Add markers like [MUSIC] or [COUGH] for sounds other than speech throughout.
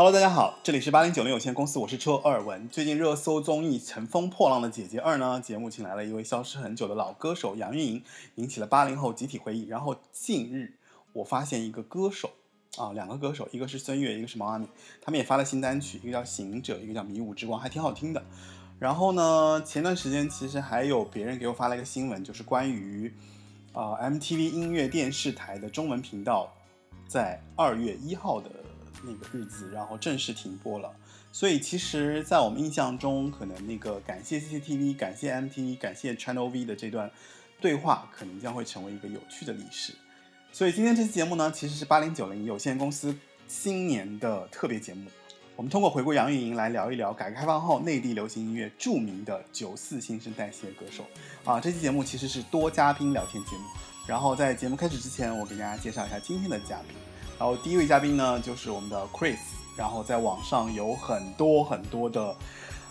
Hello，大家好，这里是八零九零有限公司，我是车尔文。最近热搜综艺《乘风破浪的姐姐二》呢，节目请来了一位消失很久的老歌手杨钰莹，引起了八零后集体回忆。然后近日我发现一个歌手啊，两个歌手，一个是孙悦，一个是毛阿敏，他们也发了新单曲，一个叫《行者》，一个叫《迷雾之光》，还挺好听的。然后呢，前段时间其实还有别人给我发了一个新闻，就是关于啊 MTV 音乐电视台的中文频道在二月一号的。那个日子，然后正式停播了。所以其实，在我们印象中，可能那个感谢 CCTV、感谢 MTV、感谢 Channel V 的这段对话，可能将会成为一个有趣的历史。所以今天这期节目呢，其实是八零九零有限公司新年的特别节目。我们通过回顾杨钰莹来聊一聊改革开放后内地流行音乐著名的九四新生代系列歌手。啊，这期节目其实是多嘉宾聊天节目。然后在节目开始之前，我给大家介绍一下今天的嘉宾。然后第一位嘉宾呢，就是我们的 Chris。然后在网上有很多很多的，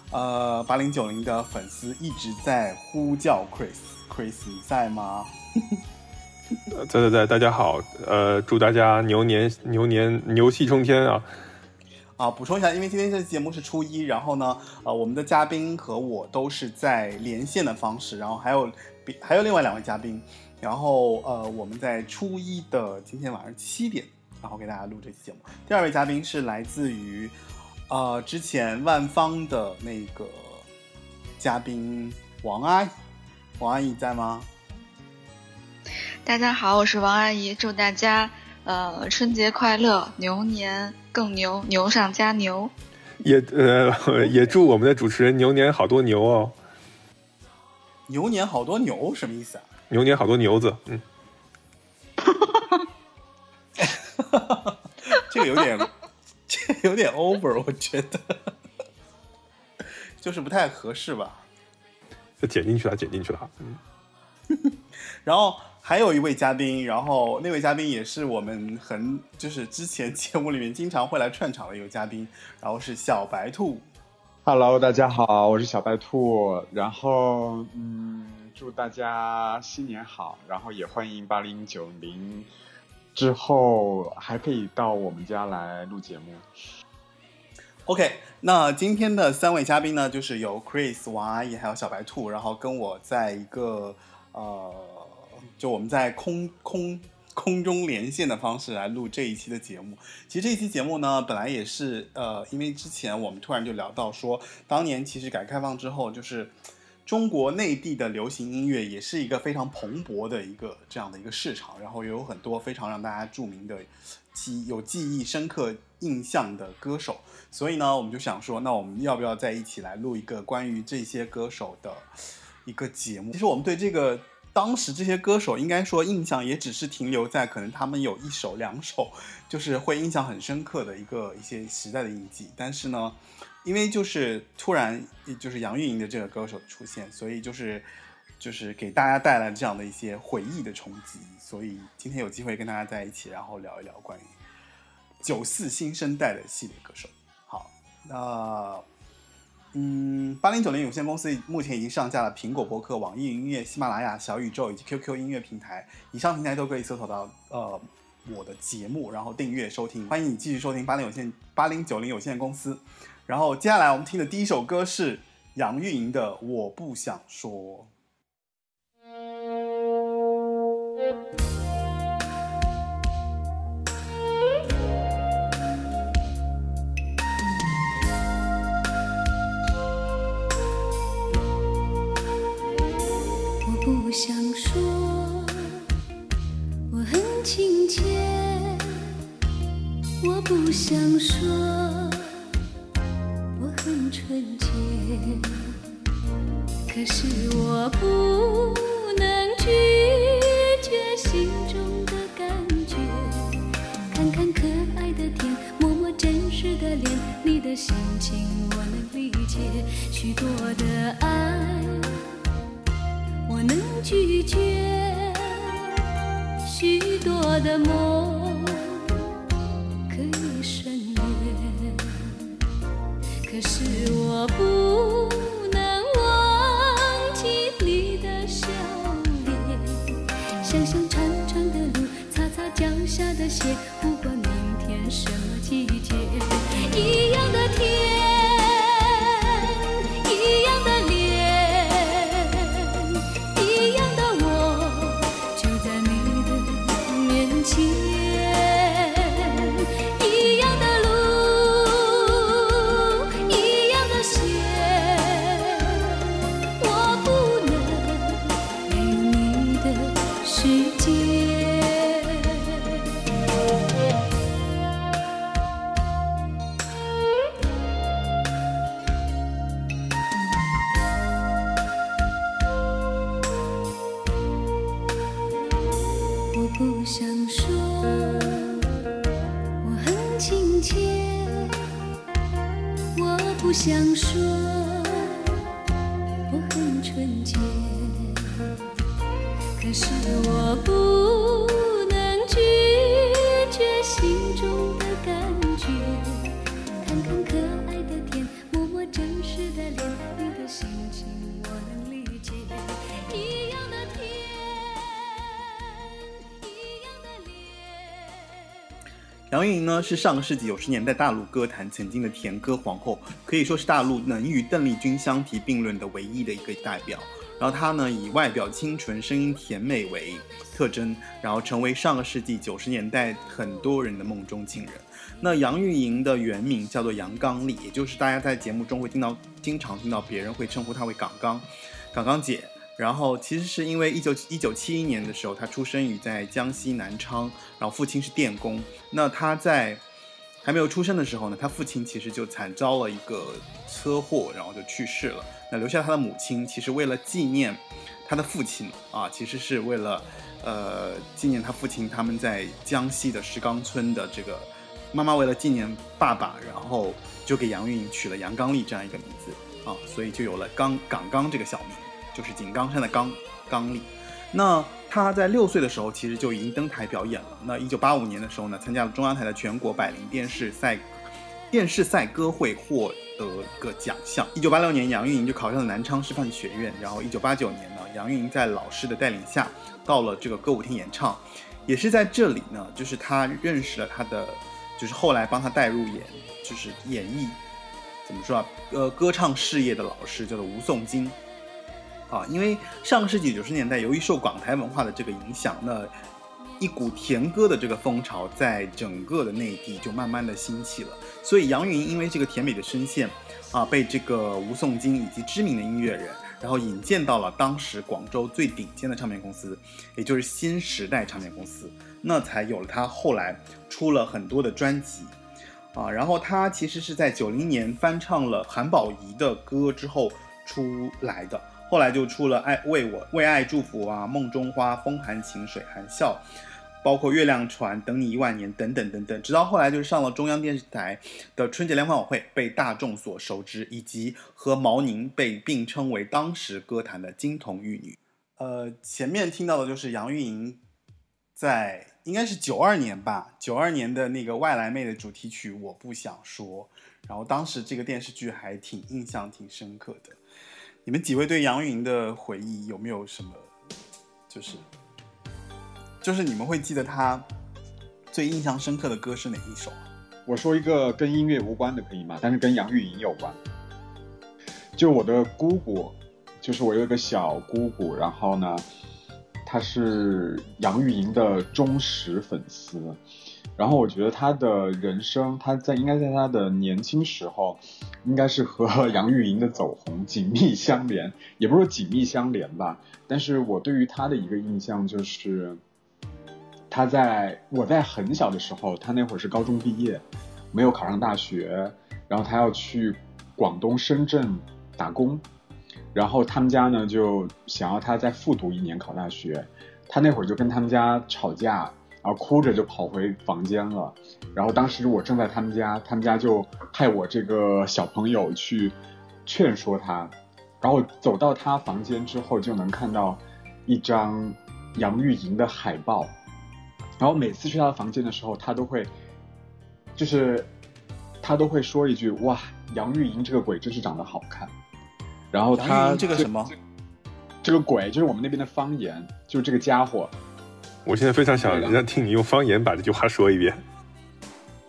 呃，八零九零的粉丝一直在呼叫 Chris。Chris，你在吗？[LAUGHS] 在在在，大家好。呃，祝大家牛年牛年牛气冲天啊！啊，补充一下，因为今天这期节目是初一，然后呢，呃，我们的嘉宾和我都是在连线的方式，然后还有比还有另外两位嘉宾，然后呃，我们在初一的今天晚上七点。然后给大家录这期节目。第二位嘉宾是来自于，呃，之前万方的那个嘉宾王阿姨。王阿姨在吗？大家好，我是王阿姨，祝大家呃春节快乐，牛年更牛，牛上加牛。也呃 [LAUGHS] 也祝我们的主持人牛年好多牛哦。牛年好多牛什么意思啊？牛年好多牛子，嗯。[LAUGHS] 这个有点，这有点 over，我觉得，就是不太合适吧。就剪进去了，剪进去了。嗯。[LAUGHS] 然后还有一位嘉宾，然后那位嘉宾也是我们很就是之前节目里面经常会来串场的一个嘉宾，然后是小白兔。Hello，大家好，我是小白兔。然后嗯，祝大家新年好，然后也欢迎八零九零。之后还可以到我们家来录节目。OK，那今天的三位嘉宾呢，就是有 Chris、王阿姨还有小白兔，然后跟我在一个呃，就我们在空空空中连线的方式来录这一期的节目。其实这一期节目呢，本来也是呃，因为之前我们突然就聊到说，当年其实改革开放之后，就是。中国内地的流行音乐也是一个非常蓬勃的一个这样的一个市场，然后也有很多非常让大家著名的记有记忆深刻印象的歌手，所以呢，我们就想说，那我们要不要再一起来录一个关于这些歌手的一个节目？其实我们对这个当时这些歌手，应该说印象也只是停留在可能他们有一首两首，就是会印象很深刻的一个一些时代的印记，但是呢。因为就是突然就是杨钰莹的这个歌手出现，所以就是就是给大家带来这样的一些回忆的冲击，所以今天有机会跟大家在一起，然后聊一聊关于九四新生代的系列歌手。好，那嗯，八零九零有限公司目前已经上架了苹果播客、网易云音乐、喜马拉雅、小宇宙以及 QQ 音乐平台，以上平台都可以搜索到呃我的节目，然后订阅收听。欢迎你继续收听八零有限八零九零有限公司。然后接下来我们听的第一首歌是杨钰莹的《我不想说》。我不想说，我很亲切。我不想说。纯洁，可是我不能拒绝心中的感觉。看看可爱的天，摸摸真实的脸，你的心情我能理解。许多的爱我能拒绝，许多的梦。可是我不能忘记你的笑脸，想想长长的路，擦擦脚下的鞋，不管明天什么季是上个世纪九十年代大陆歌坛曾经的甜歌皇后，可以说是大陆能与邓丽君相提并论的唯一的一个代表。然后她呢以外表清纯、声音甜美为特征，然后成为上个世纪九十年代很多人的梦中情人。那杨钰莹的原名叫做杨刚丽，也就是大家在节目中会听到，经常听到别人会称呼她为港刚，港刚姐。然后其实是因为一九一九七一年的时候，他出生于在江西南昌，然后父亲是电工。那他在还没有出生的时候呢，他父亲其实就惨遭了一个车祸，然后就去世了。那留下他的母亲，其实为了纪念他的父亲啊，其实是为了呃纪念他父亲他们在江西的石岗村的这个妈妈为了纪念爸爸，然后就给杨钰莹取了杨刚丽这样一个名字啊，所以就有了刚港刚这个小名。就是井冈山的冈刚丽。那他在六岁的时候，其实就已经登台表演了。那一九八五年的时候呢，参加了中央台的全国百灵电视赛电视赛歌会，获得一个奖项。一九八六年，杨钰莹就考上了南昌师范学院。然后一九八九年呢，杨钰莹在老师的带领下，到了这个歌舞厅演唱。也是在这里呢，就是他认识了他的，就是后来帮他带入演，就是演艺怎么说啊？呃，歌唱事业的老师叫做吴颂金。啊，因为上世纪九十年代，由于受港台文化的这个影响，那一股甜歌的这个风潮在整个的内地就慢慢的兴起了。所以杨钰因为这个甜美的声线，啊，被这个吴颂金以及知名的音乐人，然后引荐到了当时广州最顶尖的唱片公司，也就是新时代唱片公司，那才有了他后来出了很多的专辑。啊，然后他其实是在九零年翻唱了韩宝仪的歌之后出来的。后来就出了《爱为我为爱祝福》啊，《梦中花》、《风含情水含笑》，包括《月亮船》、《等你一万年》等等等等，直到后来就是上了中央电视台的春节联欢晚会，被大众所熟知，以及和毛宁被并称为当时歌坛的金童玉女。呃，前面听到的就是杨钰莹在应该是九二年吧，九二年的那个《外来妹》的主题曲《我不想说》，然后当时这个电视剧还挺印象挺深刻的。你们几位对杨钰莹的回忆有没有什么，就是，就是你们会记得她最印象深刻的歌是哪一首？我说一个跟音乐无关的可以吗？但是跟杨钰莹有关。就我的姑姑，就是我有一个小姑姑，然后呢，她是杨钰莹的忠实粉丝。然后我觉得他的人生，他在应该在他的年轻时候，应该是和 [LAUGHS] 杨钰莹的走红紧密相连，也不是说紧密相连吧。但是我对于他的一个印象就是，他在我在很小的时候，他那会儿是高中毕业，没有考上大学，然后他要去广东深圳打工，然后他们家呢就想要他再复读一年考大学，他那会儿就跟他们家吵架。然后哭着就跑回房间了，然后当时我正在他们家，他们家就派我这个小朋友去劝说他，然后走到他房间之后就能看到一张杨钰莹的海报，然后每次去他的房间的时候，他都会就是他都会说一句哇，杨钰莹这个鬼真是长得好看，然后他这个什么？这个鬼就是我们那边的方言，就是这个家伙。我现在非常想让听你用方言把这句话说一遍。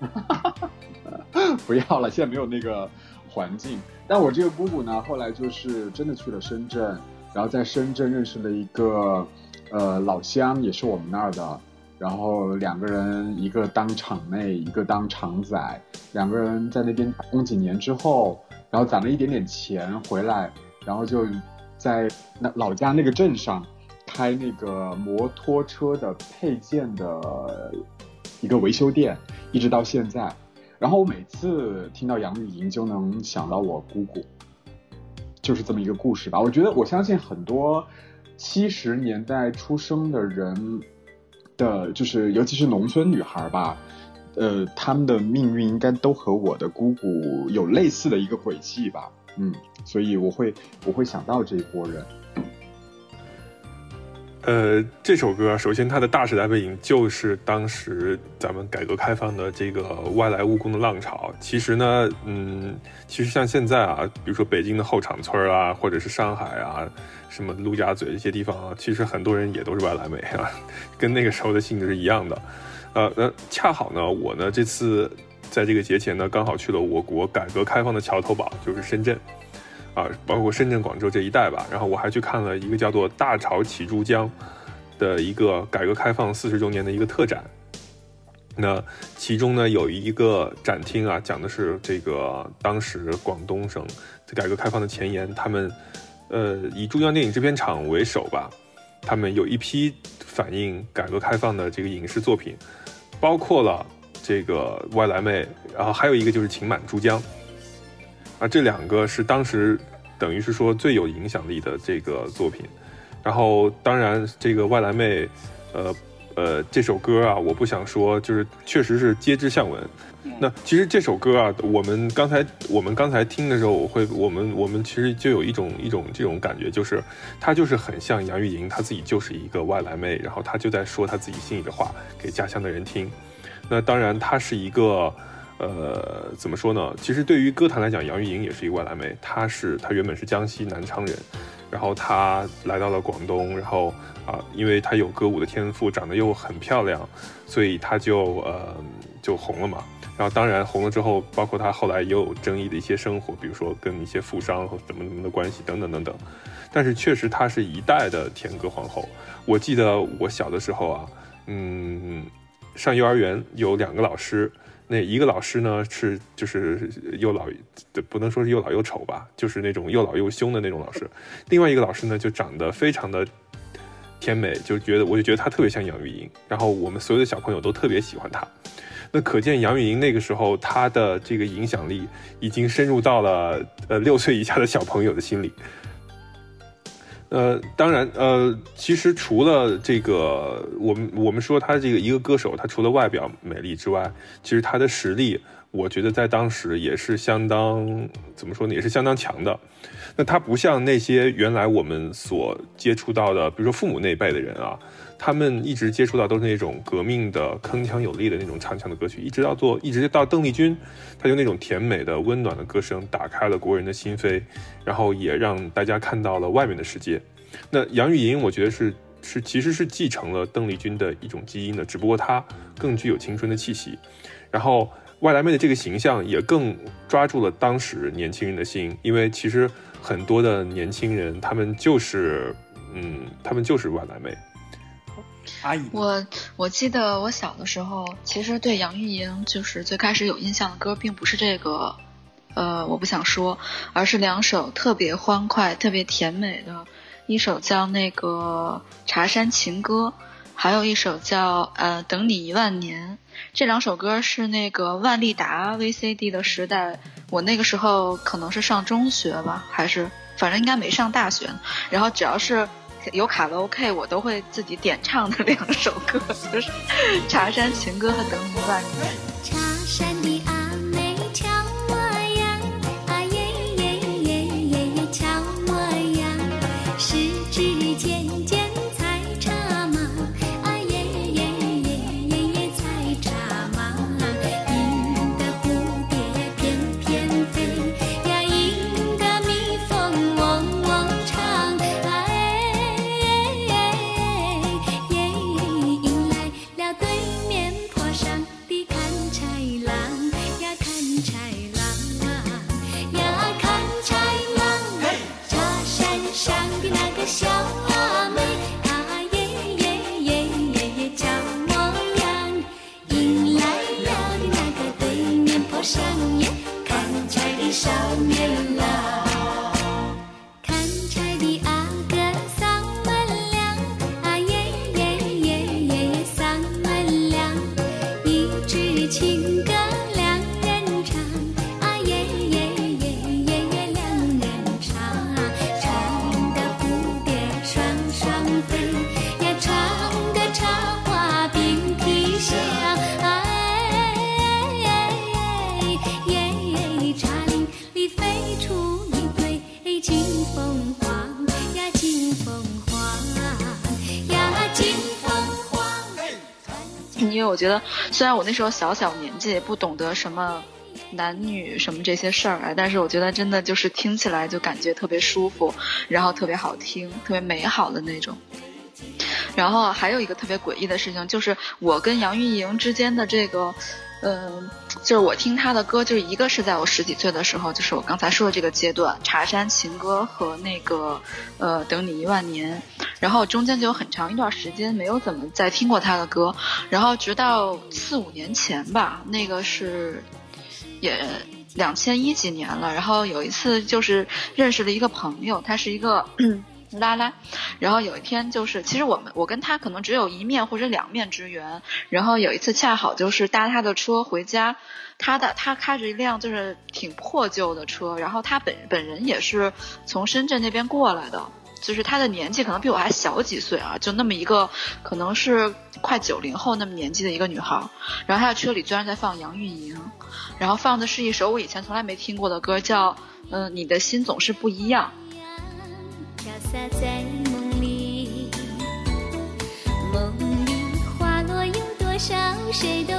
[LAUGHS] 不要了，现在没有那个环境。但我这个姑姑呢，后来就是真的去了深圳，然后在深圳认识了一个呃老乡，也是我们那儿的。然后两个人，一个当厂妹，一个当厂仔，两个人在那边打工几年之后，然后攒了一点点钱回来，然后就在那老家那个镇上开那个摩托车的配件的一个维修店，一直到现在。然后我每次听到杨钰莹，就能想到我姑姑，就是这么一个故事吧。我觉得，我相信很多七十年代出生的人的，就是尤其是农村女孩吧，呃，他们的命运应该都和我的姑姑有类似的一个轨迹吧，嗯，所以我会我会想到这一波人。呃，这首歌首先它的大时代背景就是当时咱们改革开放的这个外来务工的浪潮。其实呢，嗯，其实像现在啊，比如说北京的后厂村啊，或者是上海啊，什么陆家嘴这些地方啊，其实很多人也都是外来美啊，[LAUGHS] 跟那个时候的性质是一样的。呃，那恰好呢，我呢这次在这个节前呢，刚好去了我国改革开放的桥头堡，就是深圳。啊，包括深圳、广州这一带吧。然后我还去看了一个叫做“大潮起珠江”的一个改革开放四十周年的一个特展。那其中呢有一个展厅啊，讲的是这个当时广东省在改革开放的前沿，他们呃以珠江电影制片厂为首吧，他们有一批反映改革开放的这个影视作品，包括了这个外来妹，然后还有一个就是《情满珠江》。啊，这两个是当时等于是说最有影响力的这个作品，然后当然这个外来妹，呃呃这首歌啊，我不想说，就是确实是皆知向闻。那其实这首歌啊，我们刚才我们刚才听的时候，我会我们我们其实就有一种一种这种感觉，就是她就是很像杨钰莹，她自己就是一个外来妹，然后她就在说她自己心里的话给家乡的人听。那当然，她是一个。呃，怎么说呢？其实对于歌坛来讲，杨钰莹也是一个外来妹。她是她原本是江西南昌人，然后她来到了广东，然后啊，因为她有歌舞的天赋，长得又很漂亮，所以她就呃就红了嘛。然后当然红了之后，包括她后来也有争议的一些生活，比如说跟一些富商和怎么怎么的关系等等等等。但是确实她是一代的甜歌皇后。我记得我小的时候啊，嗯，上幼儿园有两个老师。那一个老师呢是就是又老，不能说是又老又丑吧，就是那种又老又凶的那种老师。另外一个老师呢就长得非常的甜美，就觉得我就觉得他特别像杨钰莹，然后我们所有的小朋友都特别喜欢他。那可见杨钰莹那个时候她的这个影响力已经深入到了呃六岁以下的小朋友的心里。呃，当然，呃，其实除了这个，我们我们说他这个一个歌手，他除了外表美丽之外，其实他的实力，我觉得在当时也是相当怎么说呢，也是相当强的。那他不像那些原来我们所接触到的，比如说父母那一辈的人啊。他们一直接触到都是那种革命的铿锵有力的那种唱腔的歌曲，一直到做，一直到邓丽君，她用那种甜美的温暖的歌声打开了国人的心扉，然后也让大家看到了外面的世界。那杨钰莹，我觉得是是其实是继承了邓丽君的一种基因的，只不过她更具有青春的气息，然后外来妹的这个形象也更抓住了当时年轻人的心，因为其实很多的年轻人他们就是嗯，他们就是外来妹。我我记得我小的时候，其实对杨钰莹就是最开始有印象的歌，并不是这个，呃，我不想说，而是两首特别欢快、特别甜美的，一首叫那个《茶山情歌》，还有一首叫呃《等你一万年》。这两首歌是那个万利达 VCD 的时代，我那个时候可能是上中学吧，还是反正应该没上大学。然后只要是。有卡拉 OK，我都会自己点唱的两首歌，就是《茶山情歌》和《等你万年》。觉得虽然我那时候小小年纪，不懂得什么男女什么这些事儿啊，但是我觉得真的就是听起来就感觉特别舒服，然后特别好听，特别美好的那种。然后还有一个特别诡异的事情，就是我跟杨钰莹之间的这个，嗯、就是我听他的歌，就是一个是在我十几岁的时候，就是我刚才说的这个阶段，《茶山情歌》和那个呃《等你一万年》，然后中间就有很长一段时间没有怎么再听过他的歌，然后直到四五年前吧，那个是也两千一几年了，然后有一次就是认识了一个朋友，他是一个拉拉，然后有一天就是，其实我们我跟他可能只有一面或者两面之缘，然后有一次恰好就是搭他的车回家，他的他开着一辆就是挺破旧的车，然后他本本人也是从深圳那边过来的。就是他的年纪可能比我还小几岁啊，就那么一个可能是快九零后那么年纪的一个女孩，然后她的车里居然在放杨钰莹，然后放的是一首我以前从来没听过的歌，叫嗯、你的心总是不一样。飘洒在梦里，梦里花落有多少，谁都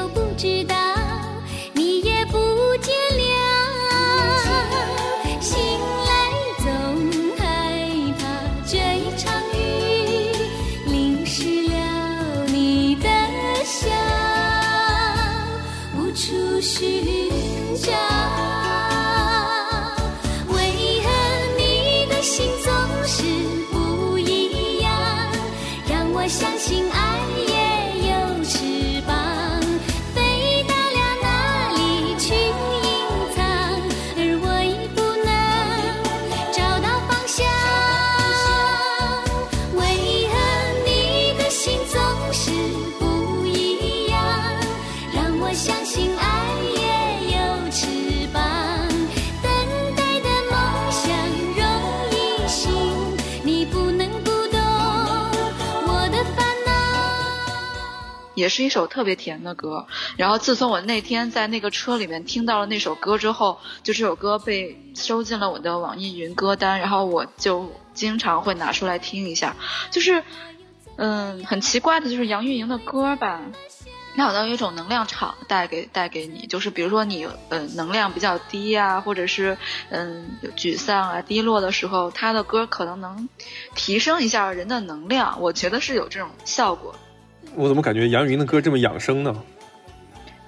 也是一首特别甜的歌。然后自从我那天在那个车里面听到了那首歌之后，就这首歌被收进了我的网易云歌单，然后我就经常会拿出来听一下。就是，嗯，很奇怪的就是杨钰莹的歌吧。它好像有一种能量场带给带给你，就是比如说你呃能量比较低啊，或者是嗯沮丧啊、低落的时候，他的歌可能能提升一下人的能量，我觉得是有这种效果。我怎么感觉杨钰莹的歌这么养生呢？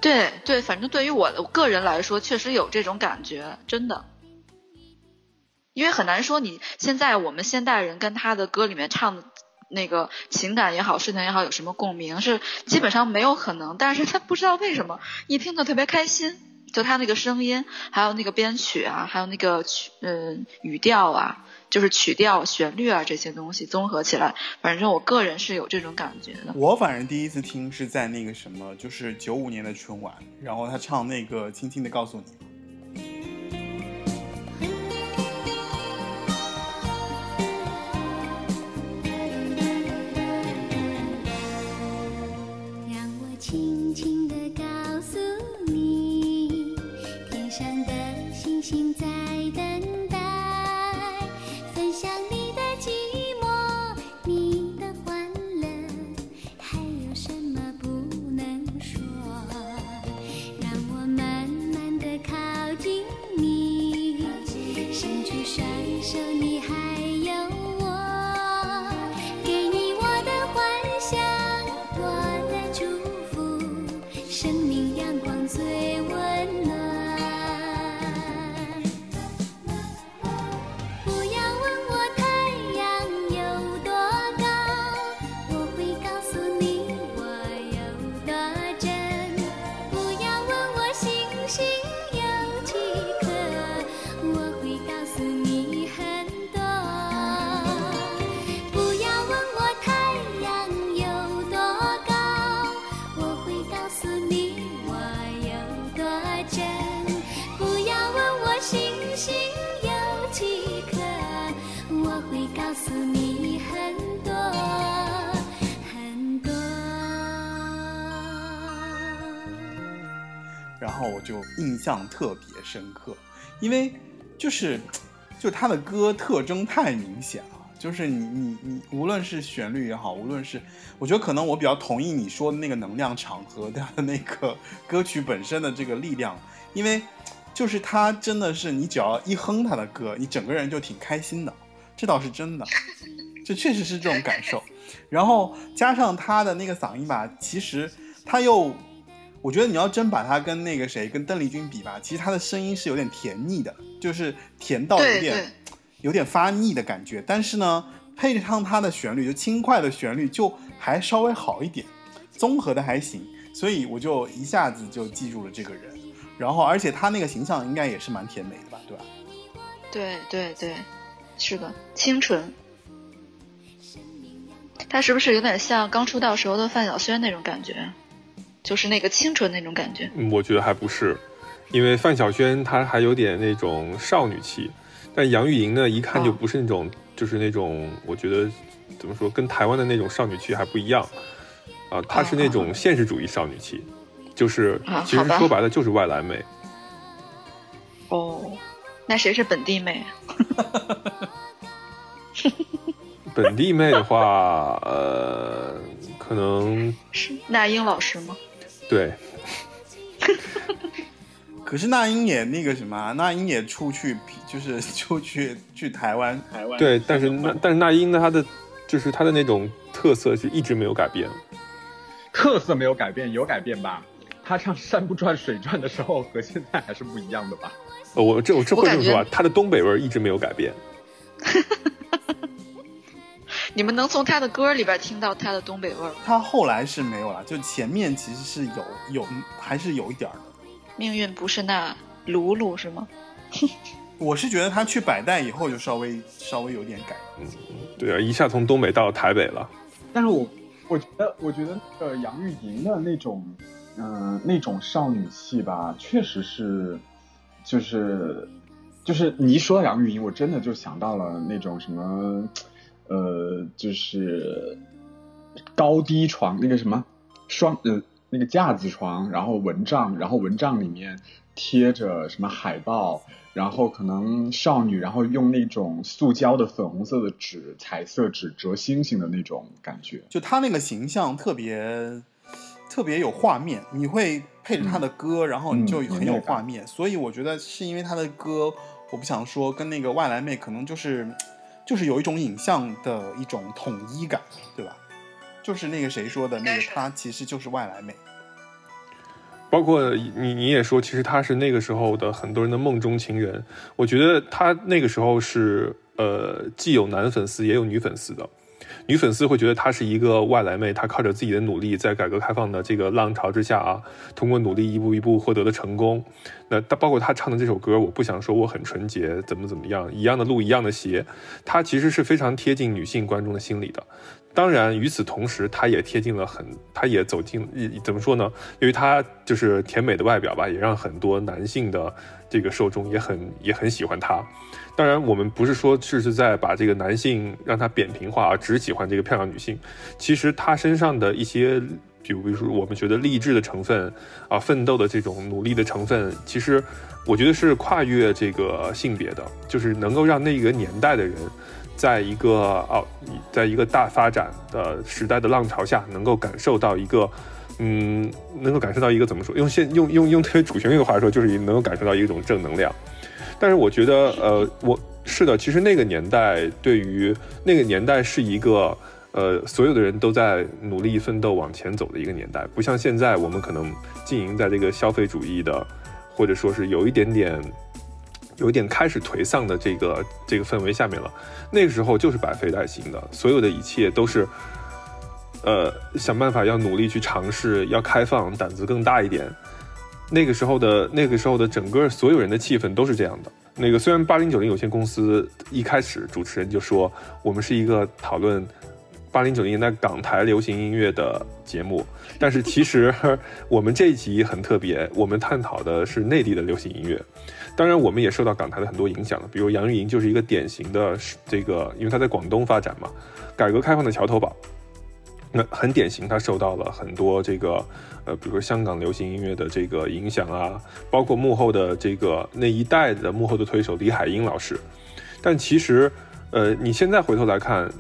对对，反正对于我个人来说，确实有这种感觉，真的。因为很难说你现在我们现代人跟他的歌里面唱的那个情感也好，事情也好，有什么共鸣，是基本上没有可能。但是他不知道为什么一听就特别开心，就他那个声音，还有那个编曲啊，还有那个曲嗯、语调啊，就是曲调、旋律啊这些东西综合起来，反正我个人是有这种感觉的。我反正第一次听是在那个什么，就是九五年的春晚，然后他唱那个《轻轻的告诉你》。让我轻轻地告诉你，天上的星星在象特别深刻，因为就是就他的歌特征太明显了，就是你你你，无论是旋律也好，无论是，我觉得可能我比较同意你说的那个能量场和他的 [LAUGHS] 那个歌曲本身的这个力量，因为就是他真的是你只要一哼他的歌，你整个人就挺开心的，这倒是真的，[LAUGHS] 这确实是这种感受。然后加上他的那个嗓音吧，其实他又，我觉得你要真把他跟那个谁跟邓丽君比吧，其实他的声音是有点甜腻的，就是甜到有点。有点发腻的感觉，但是呢，配上它的旋律，就轻快的旋律，就还稍微好一点，综合的还行，所以我就一下子就记住了这个人。然后，而且他那个形象应该也是蛮甜美的吧，对吧？对对对，是的，清纯。他是不是有点像刚出道时候的范晓萱那种感觉？就是那个清纯那种感觉。嗯我觉得还不是，因为范晓萱她还有点那种少女气，但杨钰莹呢，一看就哦不是那种，就是那种，我觉得怎么说，跟台湾的那种少女气还不一样啊，她是那种现实主义少女气，就是其实说白了就是外来美。哦，那谁是本地妹？[LAUGHS] 本地妹的话，呃，可能是那英老师吗？对，[LAUGHS] 可是那英也那个什么啊，那英也出去，就是 [LAUGHS] 出去去台湾，台湾对，但是那但是那英呢，她的就是她的那种特色是一直没有改变。特色没有改变，有改变吧？她唱山不转水转的时候和现在还是不一样的吧？呃，我这我这会这么说吧，她的东北味儿一直没有改变。[LAUGHS] 你们能从他的歌里边听到他的东北味儿？他后来是没有了，就前面其实是有有还是有一点儿的。命运不是那鲁鲁是吗？[LAUGHS] 我是觉得他去百代以后就稍微稍微有点改。对啊，一下从东北到台北了。但是我我觉得，我觉得呃杨钰莹的那种，嗯、那种少女气吧，确实是，就是，就是你一说杨钰莹，我真的就想到了那种什么，呃，就是高低床那个什么双呃那个架子床，然后蚊帐，然后蚊帐里面贴着什么海报。然后可能少女，然后用那种塑胶的粉红色的纸、彩色纸折星星的那种感觉。就他那个形象特别特别有画面，你会配着他的歌，然后你就嗯很有画面。所以我觉得是因为他的歌，我不想说跟那个外来妹可能就是就是有一种影像的一种统一感，对吧？就是那个谁说的那个，他其实就是外来妹。包括你，你也说，其实他是那个时候的很多人的梦中情人。我觉得他那个时候是，呃，既有男粉丝也有女粉丝的。女粉丝会觉得她是一个外来妹，她靠着自己的努力，在改革开放的这个浪潮之下啊，通过努力一步一步获得了成功。那她包括她唱的这首歌，我不想说我很纯洁，怎么怎么样，一样的路一样的鞋，她其实是非常贴近女性观众的心理的。当然，与此同时，她也贴近了很，她也走进，怎么说呢？因为她就是甜美的外表吧，也让很多男性的这个受众也很也很喜欢她。当然，我们不是说是是在把这个男性让他扁平化，而只喜欢这个漂亮女性。其实他身上的一些，比如比如说我们觉得励志的成分啊，奋斗的这种努力的成分，其实我觉得是跨越这个性别的，就是能够让那个年代的人，在一个哦，在一个大发展的时代的浪潮下，能够感受到一个。嗯，能够感受到一个怎么说？用现用用用特别主旋律的话说，就是能够感受到一种正能量。但是我觉得，呃，我是的，其实那个年代对于那个年代是一个，呃，所有的人都在努力奋斗往前走的一个年代，不像现在我们可能经营在这个消费主义的，或者说是有一点点，有点开始颓丧的这个这个氛围下面了。那个时候就是百废待兴的，所有的一切都是，呃，想办法要努力去尝试，要开放，胆子更大一点。那个时候的那个时候的整个所有人的气氛都是这样的。那个虽然八零九零有限公司一开始主持人就说我们是一个讨论八零九零年代港台流行音乐的节目，但是其实 [LAUGHS] 我们这一集很特别，我们探讨的是内地的流行音乐。当然，我们也受到港台的很多影响，比如杨钰莹就是一个典型的这个，因为她在广东发展嘛，改革开放的桥头堡。那很典型，他受到了很多这个，呃，比如说香港流行音乐的这个影响啊，包括幕后的这个那一代的幕后的推手李海英老师。但其实，呃，你现在回头来看，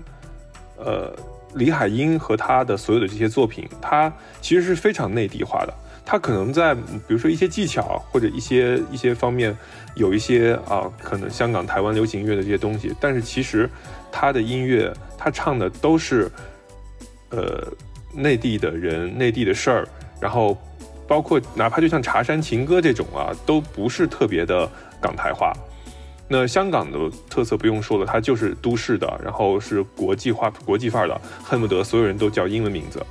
呃，李海英和他的所有的这些作品，他其实是非常内地化的。他可能在比如说一些技巧或者一些一些方面有一些啊，可能香港、台湾流行音乐的这些东西，但是其实他的音乐，他唱的都是呃内地的人、内地的事儿，然后包括哪怕就像《茶山情歌》这种啊，都不是特别的港台化。那香港的特色不用说了，它就是都市的，然后是国际化、国际范儿的，恨不得所有人都叫英文名字。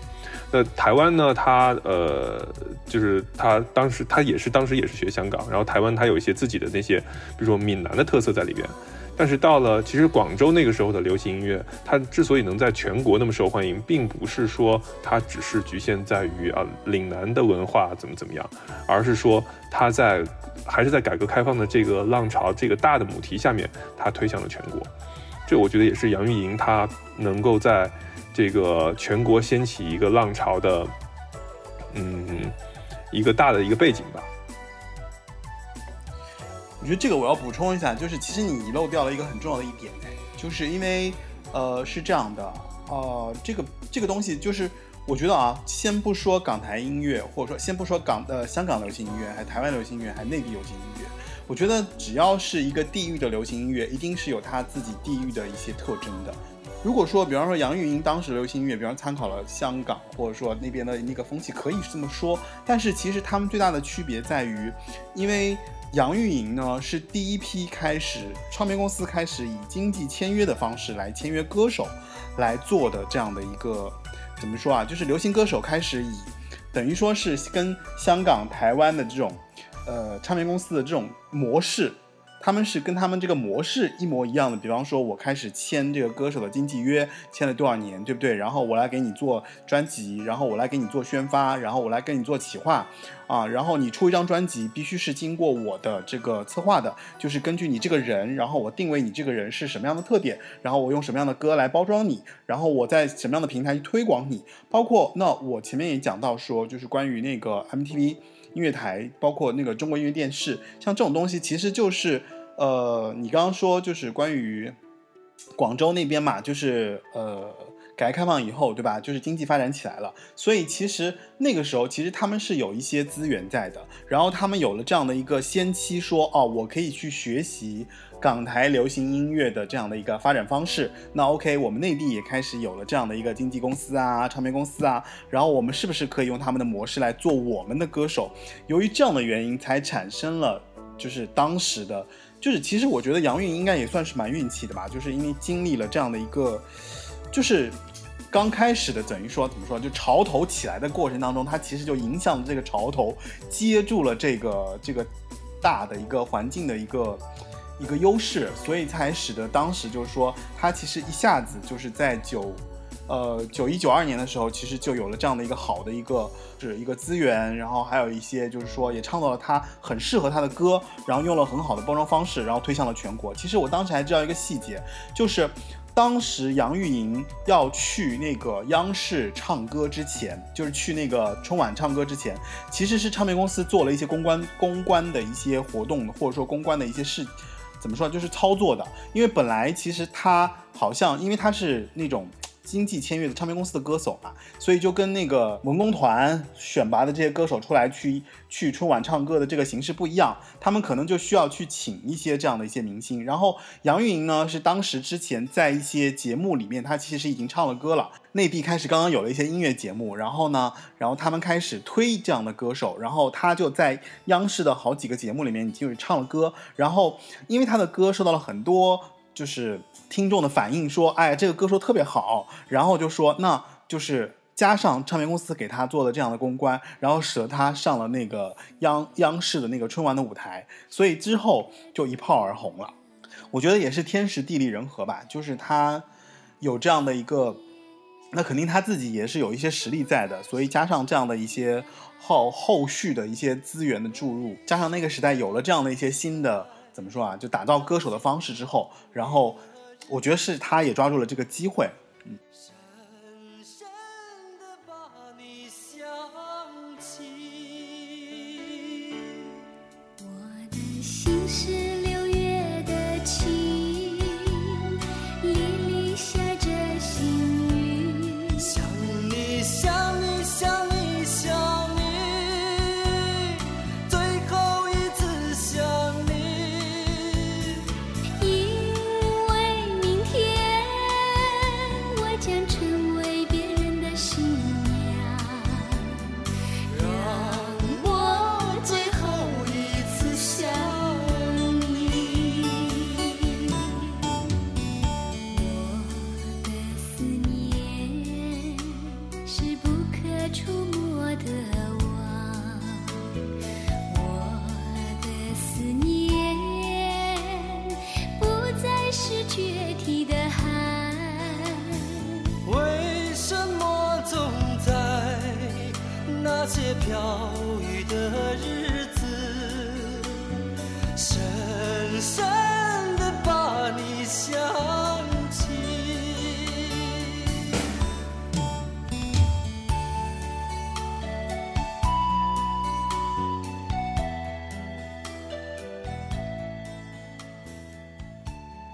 那台湾呢？它呃，就是它当时它也是当时也是学香港，然后台湾它有一些自己的那些，比如说闽南的特色在里边。但是到了其实广州那个时候的流行音乐，它之所以能在全国那么受欢迎，并不是说它只是局限在于啊岭南的文化怎么怎么样，而是说它在还是在改革开放的这个浪潮这个大的母题下面，它推向了全国。这我觉得也是杨钰莹她能够在这个全国掀起一个浪潮的，嗯，一个大的一个背景吧。我觉得这个我要补充一下，就是其实你遗漏掉了一个很重要的一点，就是因为呃是这样的，呃这个这个东西就是我觉得啊，先不说港台音乐，或者说先不说港呃香港流行音乐，还台湾流行音乐，还内地流行音乐，我觉得只要是一个地域的流行音乐，一定是有它自己地域的一些特征的。如果说，比方说杨钰莹当时流行音乐，比方参考了香港，或者说那边的那个风气，可以这么说。但是其实他们最大的区别在于，因为杨钰莹呢是第一批开始唱片公司开始以经济签约的方式来签约歌手来做的这样的一个怎么说啊？就是流行歌手开始以等于说是跟香港、台湾的这种呃唱片公司的这种模式。他们是跟他们这个模式一模一样的，比方说，我开始签这个歌手的经纪约，签了多少年，对不对？然后我来给你做专辑，然后我来给你做宣发，然后我来跟你做企划，啊，然后你出一张专辑，必须是经过我的这个策划的，就是根据你这个人，然后我定位你这个人是什么样的特点，然后我用什么样的歌来包装你，然后我在什么样的平台去推广你，包括那我前面也讲到说，就是关于那个 MTV。音乐台，包括那个中国音乐电视，像这种东西，其实就是，呃，你刚刚说就是关于广州那边嘛，就是呃，改革开放以后，对吧？就是经济发展起来了，所以其实那个时候，其实他们是有一些资源在的，然后他们有了这样的一个先期，说哦，我可以去学习。港台流行音乐的这样的一个发展方式，那 OK，我们内地也开始有了这样的一个经纪公司啊、唱片公司啊，然后我们是不是可以用他们的模式来做我们的歌手？由于这样的原因，才产生了就是当时的，就是其实我觉得杨钰应该也算是蛮运气的吧，就是因为经历了这样的一个，就是刚开始的等于说怎么说，就潮头起来的过程当中，它其实就影响了这个潮头，接住了这个这个大的一个环境的一个。一个优势，所以才使得当时就是说，他其实一下子就是在九，呃九一九二年的时候，其实就有了这样的一个好的一个是一个资源，然后还有一些就是说也唱到了他很适合他的歌，然后用了很好的包装方式，然后推向了全国。其实我当时还知道一个细节，就是当时杨钰莹要去那个央视唱歌之前，就是去那个春晚唱歌之前，其实是唱片公司做了一些公关公关的一些活动，或者说公关的一些事。怎么说？就是操作的，因为本来其实他好像，因为他是那种。经济签约的唱片公司的歌手嘛，所以就跟那个文工团选拔的这些歌手出来去去春晚唱歌的这个形式不一样，他们可能就需要去请一些这样的一些明星。然后杨钰莹呢，是当时之前在一些节目里面，她其实已经唱了歌了。内地开始刚刚有了一些音乐节目，然后呢，然后他们开始推这样的歌手，然后他就在央视的好几个节目里面已经是唱了歌。然后因为他的歌受到了很多就是。听众的反应说：“哎，这个歌手特别好。”然后就说：“那就是加上唱片公司给他做的这样的公关，然后使得他上了那个央央视的那个春晚的舞台，所以之后就一炮而红了。我觉得也是天时地利人和吧，就是他有这样的一个，那肯定他自己也是有一些实力在的，所以加上这样的一些后后续的一些资源的注入，加上那个时代有了这样的一些新的怎么说啊，就打造歌手的方式之后，然后。”我觉得是，他也抓住了这个机会。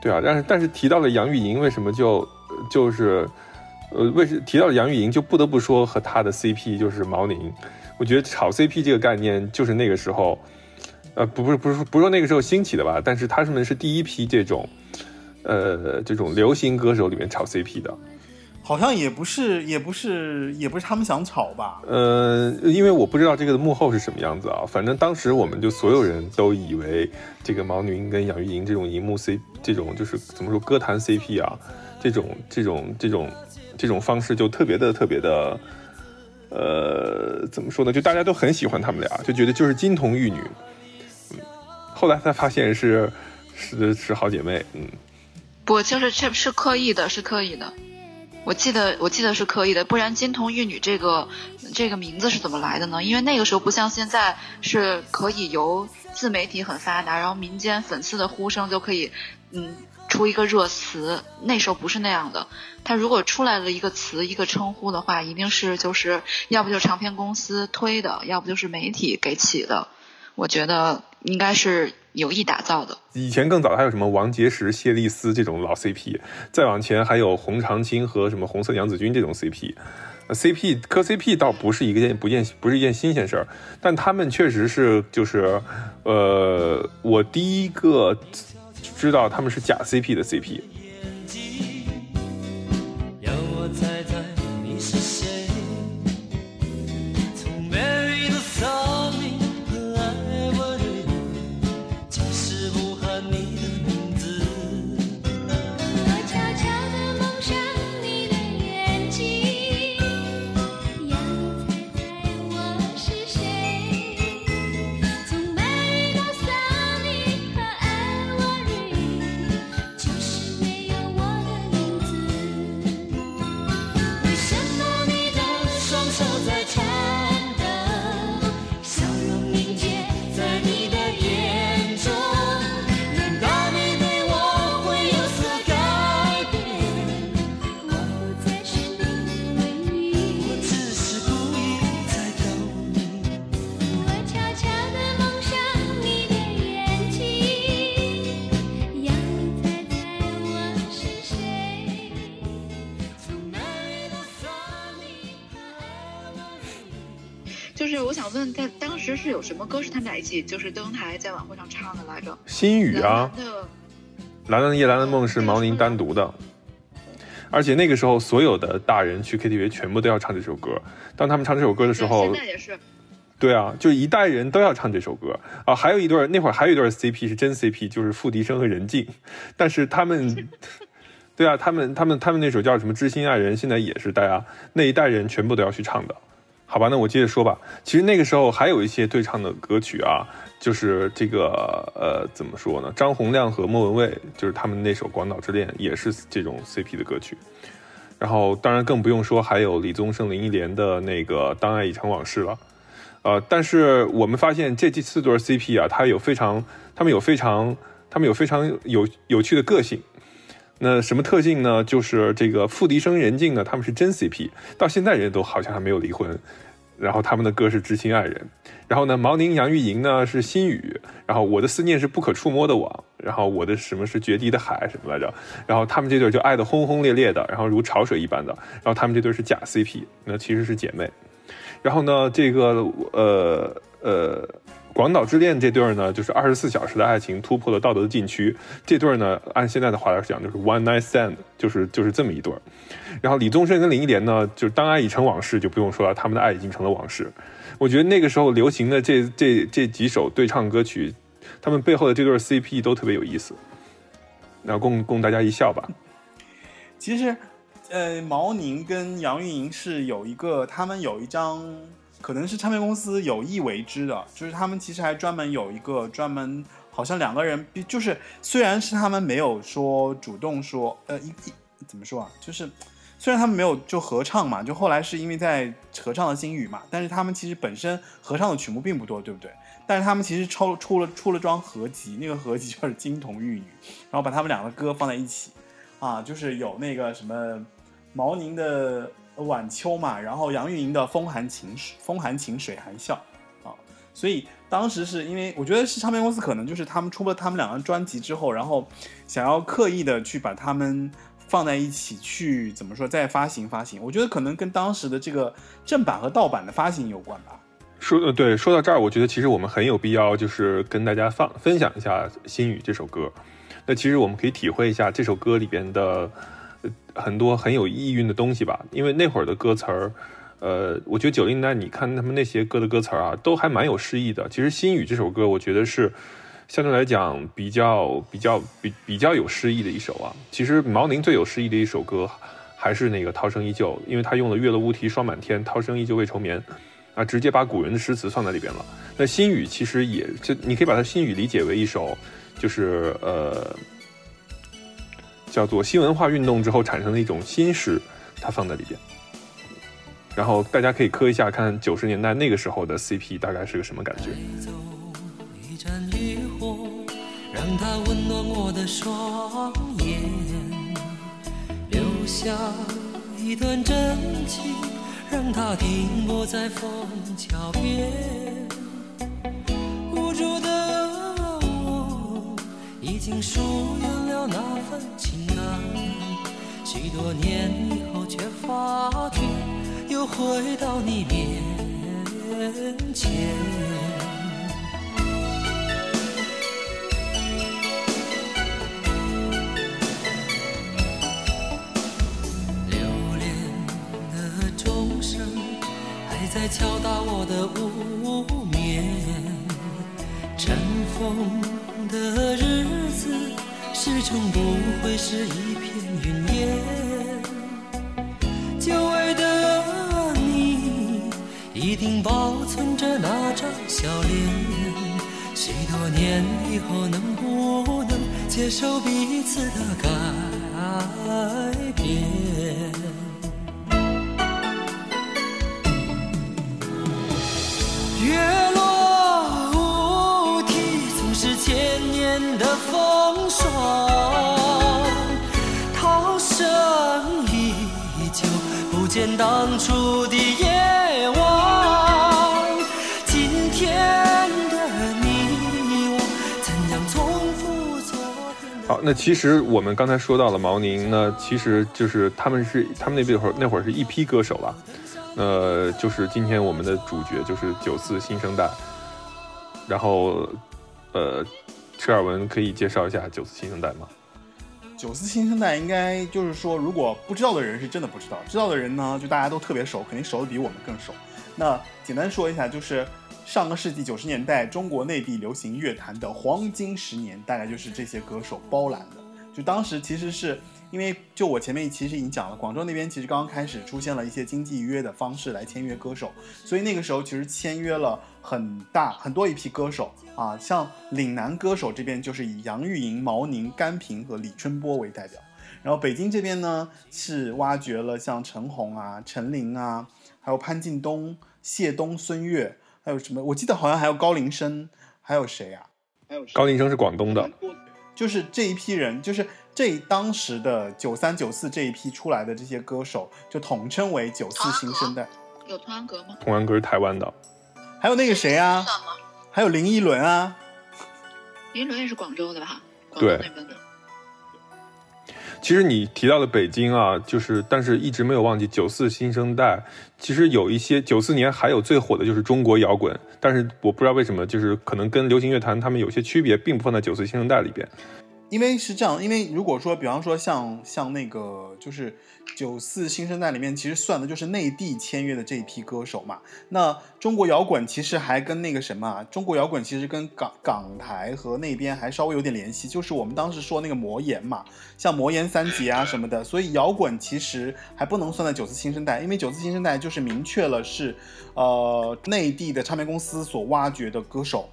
对啊，但是但是提到了杨钰莹，为什么就就是呃为什提到了杨钰莹，就不得不说和她的 CP 就是毛宁。我觉得炒 CP 这个概念就是那个时候，呃不不是不是不是说那个时候兴起的吧，但是他们是第一批这种呃这种流行歌手里面炒 CP 的。好像也不是，也不是，也不是他们想炒吧？呃，因为我不知道这个的幕后是什么样子啊，反正当时我们就所有人都以为这个毛宁跟杨钰莹这种荧幕 C 这种就是怎么说歌坛 CP 啊，这种这种这种这种方式就特别的特别的，呃，怎么说呢？就大家都很喜欢他们俩，就觉得就是金童玉女。嗯，后来才发现是是是好姐妹，嗯。不，就是这是刻意的，是刻意的。我记得我记得是可以的，不然金童玉女这个这个名字是怎么来的呢？因为那个时候不像现在是可以由自媒体很发达，然后民间粉丝的呼声就可以嗯出一个热词，那时候不是那样的。他如果出来了一个词一个称呼的话，一定是就是要不就是唱片公司推的，要不就是媒体给起的。我觉得应该是有意打造的。以前更早还有什么王杰石、谢丽斯这种老 CP，再往前还有洪长青和什么红色娘子军这种 CP，CP 磕 CP 倒不是一件不件不是一件新鲜事儿，但他们确实是就是，呃，我第一个知道他们是假 CP 的 CP。当时是有什么歌是他们俩一起就是登台在晚会上唱的来着？心雨啊，蓝蓝的蓝蓝的夜，蓝蓝的梦是毛宁单独的，而且那个时候所有的大人去 KTV 全部都要唱这首歌。当他们唱这首歌的时候现，在也是。对啊，就一代人都要唱这首歌啊。还有一对那会儿还有一对 CP 是真 CP，就是付笛声和任静，但是他们，[LAUGHS] 对啊，他们他们他们那首叫什么《知心爱人》，现在也是大家那一代人全部都要去唱的。好吧，那我接着说吧。其实那个时候还有一些对唱的歌曲啊，就是这个呃，怎么说呢？张洪亮和莫文蔚，就是他们那首《广岛之恋》也是这种 CP 的歌曲。然后当然更不用说还有李宗盛、林忆莲的那个《当爱已成往事》了。呃，但是我们发现这这四对 CP 啊，它有非常，他们有非常，他们有非常有有趣的个性。那什么特性呢？就是这个付笛声、任静呢，他们是真 CP，到现在人都好像还没有离婚。然后他们的歌是知心爱人，然后呢，毛宁、杨钰莹呢是心语，然后我的思念是不可触摸的网，然后我的什么是决堤的海什么来着，然后他们这对就爱的轰轰烈烈的，然后如潮水一般的，然后他们这对是假 CP，那其实是姐妹，然后呢，这个呃呃。广岛之恋这对儿呢，就是二十四小时的爱情突破了道德的禁区。这对儿呢，按现在的话来讲，就是 one night stand，就是就是这么一对儿。然后李宗盛跟林忆莲呢，就是当爱已成往事，就不用说了，他们的爱已经成了往事。我觉得那个时候流行的这这这几首对唱歌曲，他们背后的这对 CP 都特别有意思，那供供大家一笑吧。其实，呃，毛宁跟杨钰莹是有一个，他们有一张。可能是唱片公司有意为之的，就是他们其实还专门有一个专门，好像两个人，就是虽然是他们没有说主动说，呃，一一怎么说啊，就是虽然他们没有就合唱嘛，就后来是因为在合唱的《心语》嘛，但是他们其实本身合唱的曲目并不多，对不对？但是他们其实抽出了出了张合集，那个合集就是《金童玉女》，然后把他们两个歌放在一起，啊，就是有那个什么毛宁的。晚秋嘛，然后杨钰莹的《风含情水》，风含情水含笑，啊，所以当时是因为我觉得是唱片公司可能就是他们出了他们两张专辑之后，然后想要刻意的去把他们放在一起去怎么说再发行发行，我觉得可能跟当时的这个正版和盗版的发行有关吧。说呃对，说到这儿，我觉得其实我们很有必要就是跟大家放分享一下《心语》这首歌，那其实我们可以体会一下这首歌里边的。很多很有意蕴的东西吧，因为那会儿的歌词儿，呃，我觉得九零年代你看他们那些歌的歌词儿啊，都还蛮有诗意的。其实《心语》这首歌，我觉得是相对来讲比较比较比比较有诗意的一首啊。其实毛宁最有诗意的一首歌还是那个《涛声依旧》，因为他用了“月落乌啼霜满天，涛声依旧未愁眠”，啊，直接把古人的诗词放在里边了。那《心语》其实也就你可以把它《心语》理解为一首，就是呃。叫做新文化运动之后产生的一种新诗，它放在里边。然后大家可以磕一下，看九十年代那个时候的 CP 大概是个什么感觉。让它温暖我的双眼，留下一段真情，让它停泊在枫桥边。已经疏远了那份情。许多年以后，却发觉又回到你面前。留恋的钟声还在敲打我的无眠，尘封的日始终不会是一片云烟，久违的你一定保存着那张笑脸。许多年以后，能不能接受彼此的改变？风霜。见当初的夜晚，今天的你我怎样重复昨天好，那其实我们刚才说到了毛宁呢，其实就是他们是他们那会儿那会儿是一批歌手了，呃，就是今天我们的主角就是九四新生代，然后呃，车尔文可以介绍一下九四新生代吗？九四新生代应该就是说，如果不知道的人是真的不知道，知道的人呢，就大家都特别熟，肯定熟的比我们更熟。那简单说一下，就是上个世纪九十年代中国内地流行乐坛的黄金十年，大概就是这些歌手包揽的。就当时其实是。因为就我前面其实已经讲了，广州那边其实刚刚开始出现了一些经纪约的方式来签约歌手，所以那个时候其实签约了很大很多一批歌手啊，像岭南歌手这边就是以杨钰莹、毛宁、甘萍和李春波为代表，然后北京这边呢是挖掘了像陈红啊、陈琳啊，还有潘劲东、谢东、孙悦，还有什么？我记得好像还有高林生，还有谁啊？还有高林生是广东的，就是这一批人，就是。这当时的九三九四这一批出来的这些歌手，就统称为九四新生代。有童安格吗？童安格是台湾的，还有那个谁啊，还有林依轮啊，林依轮也是广州的吧？广州对那边的。其实你提到的北京啊，就是但是一直没有忘记九四新生代。其实有一些九四年还有最火的就是中国摇滚，但是我不知道为什么，就是可能跟流行乐坛他们有些区别，并不放在九四新生代里边。因为是这样，因为如果说，比方说像像那个就是九四新生代里面，其实算的就是内地签约的这一批歌手嘛。那中国摇滚其实还跟那个什么，中国摇滚其实跟港港台和那边还稍微有点联系，就是我们当时说那个魔岩嘛，像魔岩三杰啊什么的。所以摇滚其实还不能算在九四新生代，因为九四新生代就是明确了是呃内地的唱片公司所挖掘的歌手。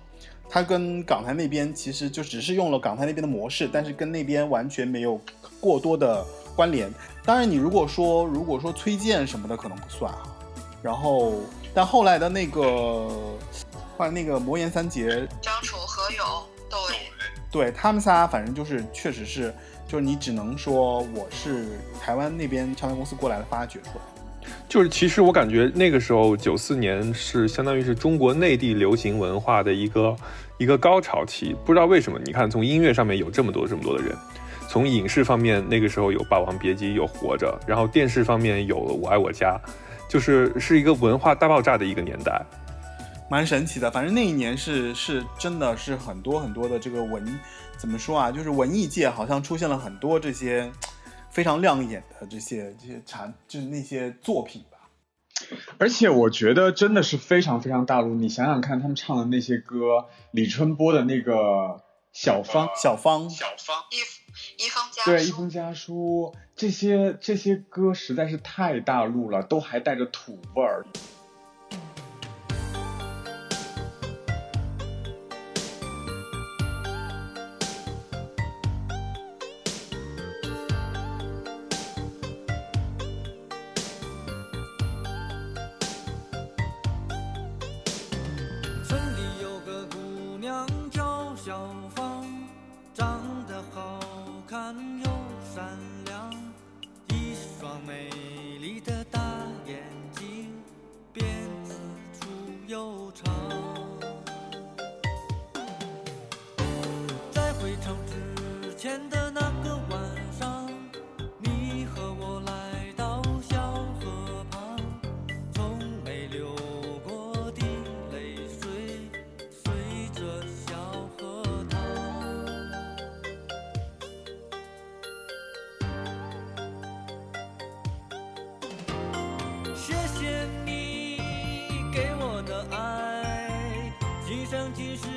它跟港台那边其实就只是用了港台那边的模式，但是跟那边完全没有过多的关联。当然，你如果说如果说崔健什么的可能不算啊。然后，但后来的那个后来那个魔岩三杰，张楚、何勇、窦唯，对他们仨，反正就是确实是，就是你只能说我是台湾那边唱片公司过来的发掘出来。就是其实我感觉那个时候九四年是相当于是中国内地流行文化的一个一个高潮期，不知道为什么，你看从音乐上面有这么多这么多的人，从影视方面那个时候有《霸王别姬》有《活着》，然后电视方面有《我爱我家》，就是是一个文化大爆炸的一个年代。蛮神奇的，反正那一年是是真的是很多很多的这个文，怎么说啊？就是文艺界好像出现了很多这些非常亮眼的这些这些产，就是那些作品吧。而且我觉得真的是非常非常大陆。你想想看，他们唱的那些歌，李春波的那个《小芳》，小芳，小芳，一一封家对，一书封家书，这些这些歌实在是太大陆了，都还带着土味儿。前的那个晚上，你和我来到小河旁。从没流过的泪水，随着小河淌。谢谢你给我的爱，今生今世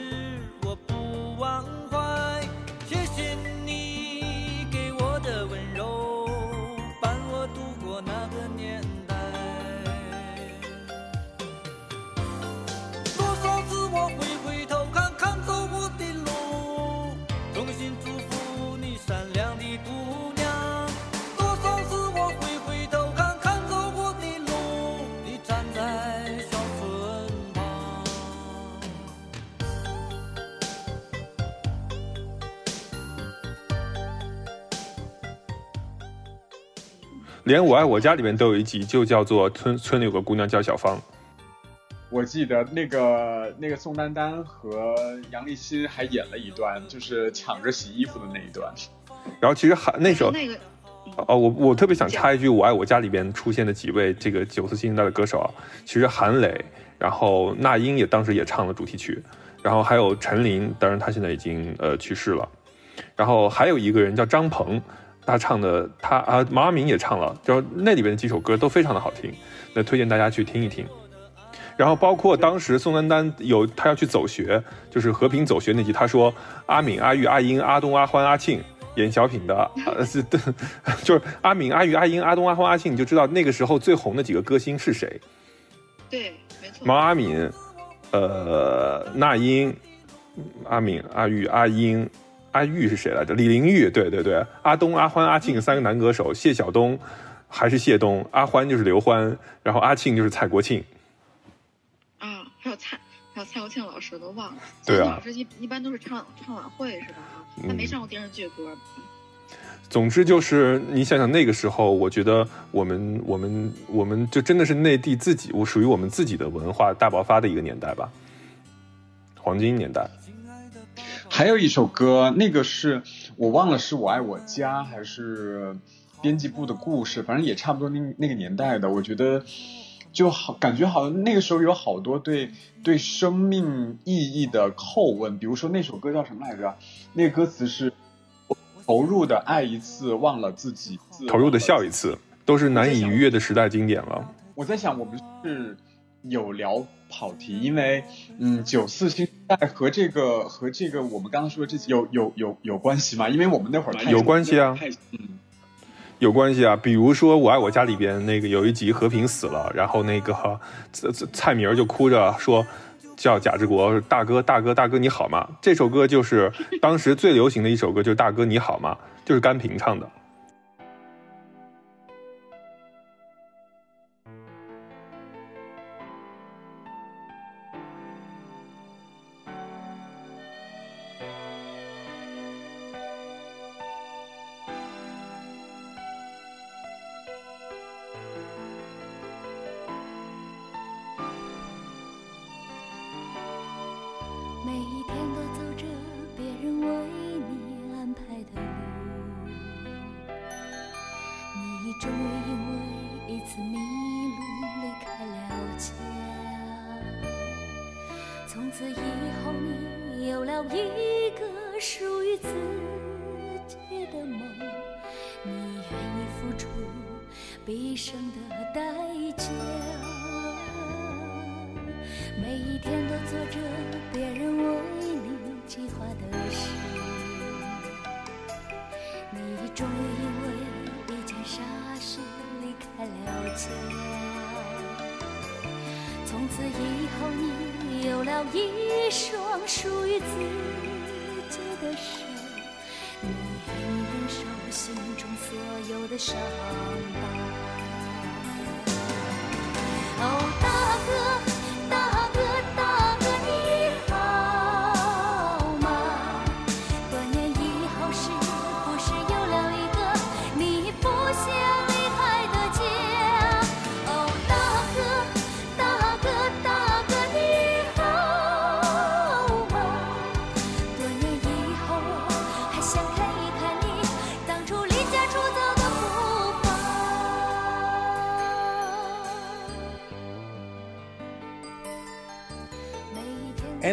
连《我爱我家》里面都有一集，就叫做村村里有个姑娘叫小芳。我记得那个那个宋丹丹和杨立新还演了一段，就是抢着洗衣服的那一段。然后其实韩那时候那个哦，我我特别想插一句，《我爱我家》里边出现的几位这个九四新生代的歌手啊，其实韩磊，然后那英也当时也唱了主题曲，然后还有陈琳，当然他现在已经呃去世了，然后还有一个人叫张鹏，他唱的他啊毛阿敏也唱了，然后那里边的几首歌都非常的好听，那推荐大家去听一听。然后包括当时宋丹丹有她要去走学，就是和平走学那集，她说阿敏、阿玉、阿英、阿东、阿欢、阿庆演小品的，呃是的，[LAUGHS] 就是阿敏、阿玉、阿英、阿东、阿欢、阿庆，你就知道那个时候最红的几个歌星是谁。对，没错。毛阿敏，呃，那英，阿敏、阿玉、阿英、阿玉是谁来着？李玲玉，对对对，阿东、阿欢、阿庆三个男歌手，谢晓东还是谢东，阿欢就是刘欢，然后阿庆就是蔡国庆。啊，还有蔡，还有蔡国庆老师都忘了。对老师一一般都是唱唱晚会是吧？啊，他没嗯上过电视剧歌。总之就是你想想那个时候，我觉得我们我们我们就真的是内地自己，我属于我们自己的文化大爆发的一个年代吧，黄金年代。还有一首歌，那个是我忘了是我爱我家还是编辑部的故事，反正也差不多那那个年代的。我觉得就好，感觉好像那个时候有好多对对生命意义的叩问。比如说那首歌叫什么来着？[LAUGHS] 那个歌词是投入的爱一次，忘了自己；投入的笑一次，都是难以逾越的时代经典了。我在想，我们是有聊跑题，因为嗯，九四新时代和这个和这个我们刚刚说的这有有有有关系吗？因为我们那会儿太有关系啊嗯。有关系啊，比如说《我爱我家》里边那个有一集和平死了，然后那个蔡蔡明儿就哭着说，叫贾志国大哥大哥大哥你好吗？这首歌就是当时最流行的一首歌，就是大哥你好吗？就是甘萍唱的。终于因为一件傻事离开了家。从此以后，你有了一双属于自己的手，你愿意忍受心中所有的伤疤。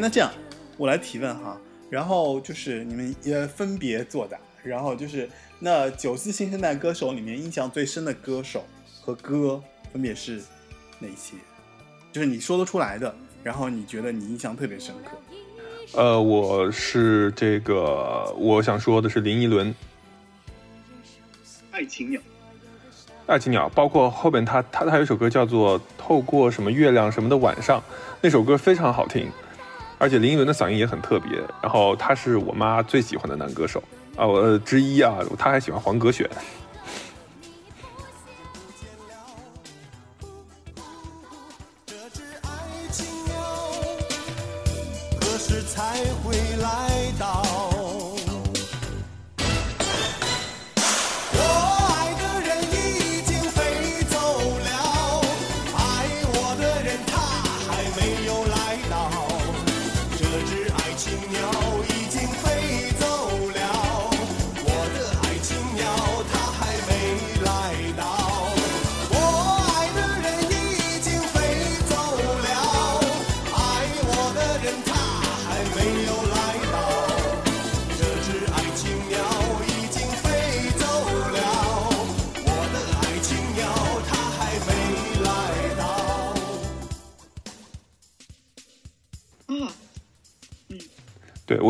那这样我来提问哈，然后就是你们也分别作答，然后就是那九四新生代歌手里面印象最深的歌手和歌分别是哪些？就是你说得出来的，然后你觉得你印象特别深刻。呃，我是这个，我想说的是林依轮，爱情鸟，爱情鸟，包括后边他他他有一首歌叫做《透过什么月亮什么的晚上》，那首歌非常好听，而且林依轮的嗓音也很特别。然后他是我妈最喜欢的男歌手啊，我、呃之一啊，他还喜欢黄格选。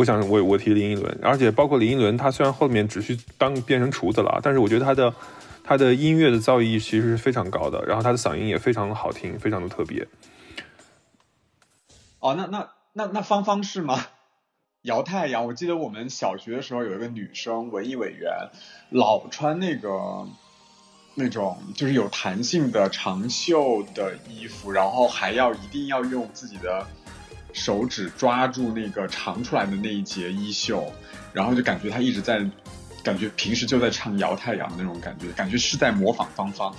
我想我我提林依轮，而且包括林依轮，他虽然后面只去当变成厨子了，但是我觉得他的他的音乐的造诣其实是非常高的，然后他的嗓音也非常的好听，非常的特别。哦，那那那那芳芳是吗？姚太阳，我记得我们小学的时候有一个女生文艺委员，老穿那个那种就是有弹性的长袖的衣服，然后还要一定要用自己的手指抓住那个长出来的那一截衣袖，然后就感觉他一直在感觉平时就在唱《摇太阳》那种感觉，感觉是在模仿芳芳。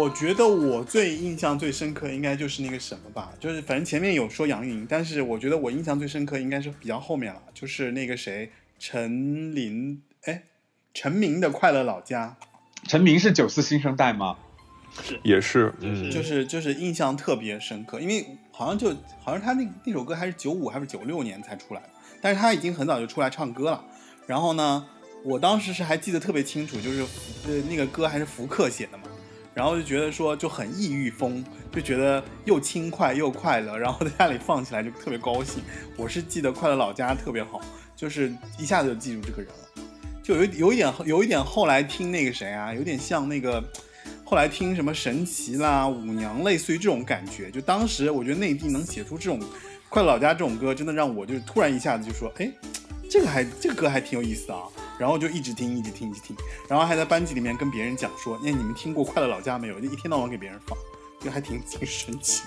我觉得我最印象最深刻应该就是那个什么吧，就是反正前面有说杨钰莹，但是我觉得我印象最深刻应该是比较后面了，就是那个谁陈琳，哎，陈明的《快乐老家陈明是九四新生代吗？是也是，嗯，》，就是就是印象特别深刻，因为好像就好像他那那首歌还是九五还是九六年才出来的，但是他已经很早就出来唱歌了。然后呢，我当时是还记得特别清楚，就是呃那个歌还是福克写的嘛，然后就觉得说就很异域风，就觉得又轻快又快乐，[LAUGHS] 然后在家里放起来就特别高兴。我是记得《快乐老家》特别好，就是一下子就记住这个人了，就有有一点有一点后来听那个谁啊，有点像那个。后来听什么神奇啦、舞娘，类似于这种感觉。就当时我觉得内地能写出这种《快乐老家》这种歌，真的让我就突然一下子就说，哎，这个还这个歌还挺有意思的啊。然后就一直听，一直听，一直听，然后还在班级里面跟别人讲说，那，你们听过《快乐老家》没有？就一天到晚给别人放，就还挺挺神奇。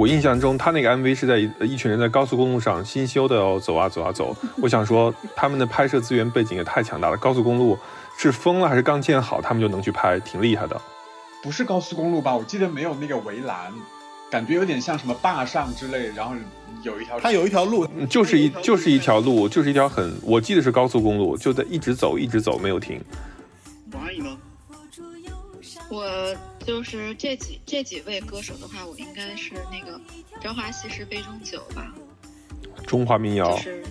我印象中，他那个 MV 是在一一群人在高速公路上新修的哦，走啊走啊走。我想说，他们的拍摄资源背景也太强大了，高速公路是封了还是刚建好，他们就能去拍，挺厉害的。不是高速公路吧？我记得没有那个围栏，感觉有点像什么坝上之类，然后有一条。它有一条路，嗯就是一就是一条路，就是一条很，我记得是高速公路，就在一直走一直走，没有停。王阿姨呢？我就是这几这几位歌手的话，我应该是那个《朝花夕拾杯中酒》吧，中华民谣就，是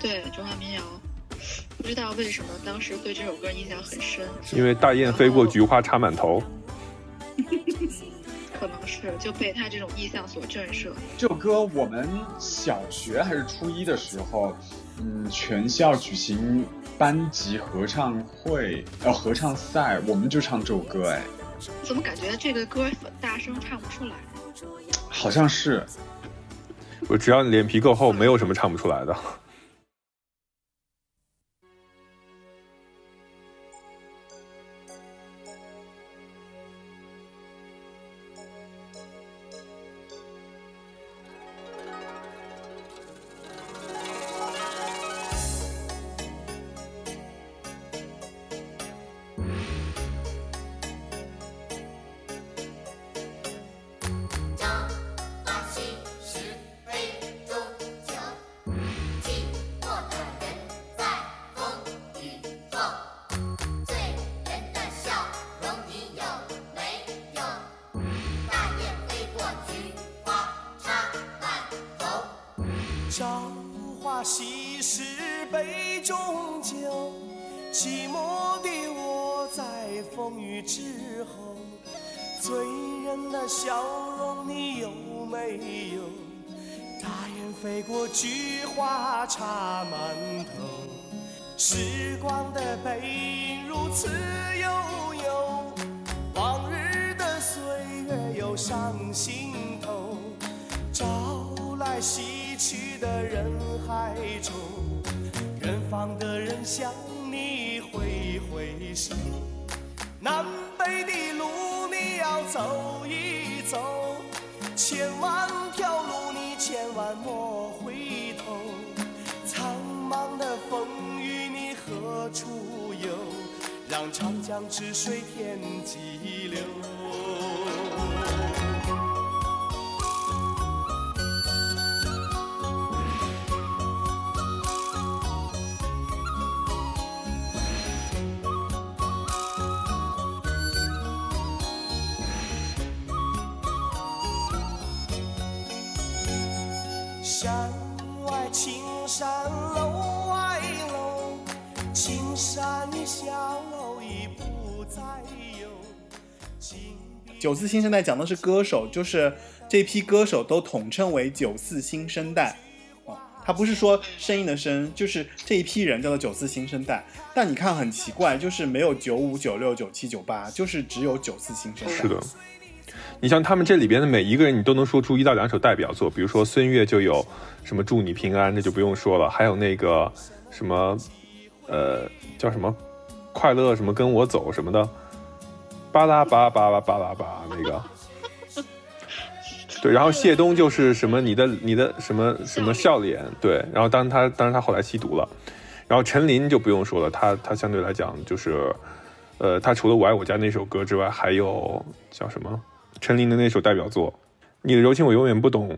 对中华民谣。不知道为什么当时对这首歌印象很深，因为大雁飞过，菊花插满头。[LAUGHS] 可能是就被他这种意象所震慑。这首歌我们小学还是初一的时候，嗯，全校举行班级合唱会，呃，合唱赛，我们就唱这首歌，哎，怎么感觉这个歌大声唱不出来？好像是。我只要你脸皮够厚，没有什么唱不出来的。九四新生代讲的是歌手，就是这批歌手都统称为九四新生代。哦，他不是说声音的声，就是这一批人叫做九四新生代。但你看很奇怪，就是没有九五、九六、九七、九八，就是只有九四新生代。是的，你像他们这里边的每一个人，你都能说出一到两首代表作，比如说孙悦就有什么“祝你平安”，这就不用说了，还有那个什么，呃，叫什么“快乐什么跟我走”什么的，巴拉巴拉巴拉巴拉巴那个。对，然后谢东就是什么你的你的什么什么笑脸，对，然后当他当然他后来吸毒了，然后陈琳就不用说了，他他相对来讲就是，呃，他除了我爱我家那首歌之外，还有叫什么陈琳的那首代表作《你的柔情我永远不懂》。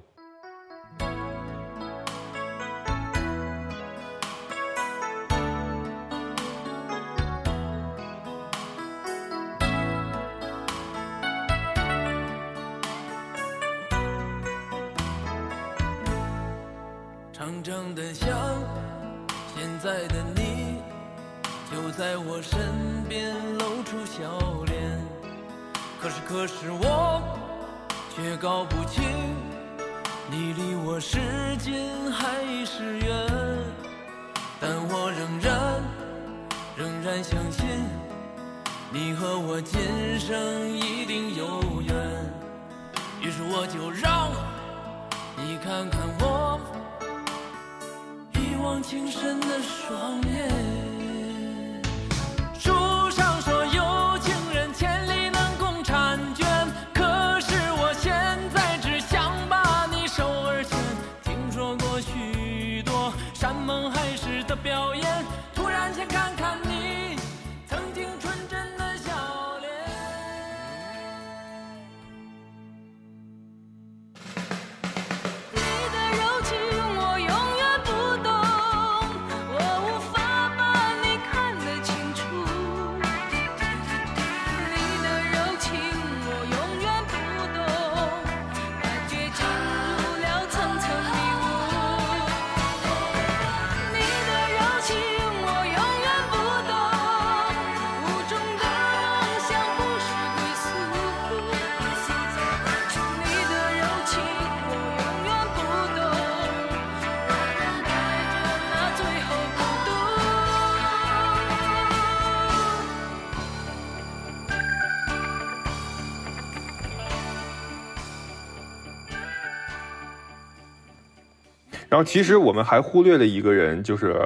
然后其实我们还忽略了一个人，就是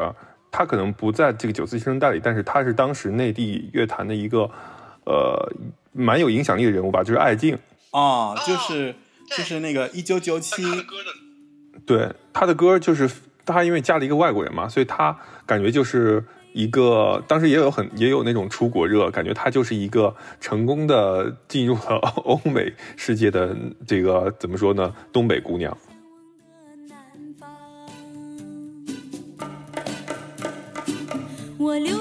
他可能不在这个九四新生代里，但是他是当时内地乐坛的一个呃蛮有影响力的人物吧，就是艾敬。啊，就是就是那个一九九七，对他的歌就是他因为嫁了一个外国人嘛，所以他感觉就是一个当时也有很也有那种出国热，感觉他就是一个成功的进入了欧美世界的这个怎么说呢，东北姑娘。olho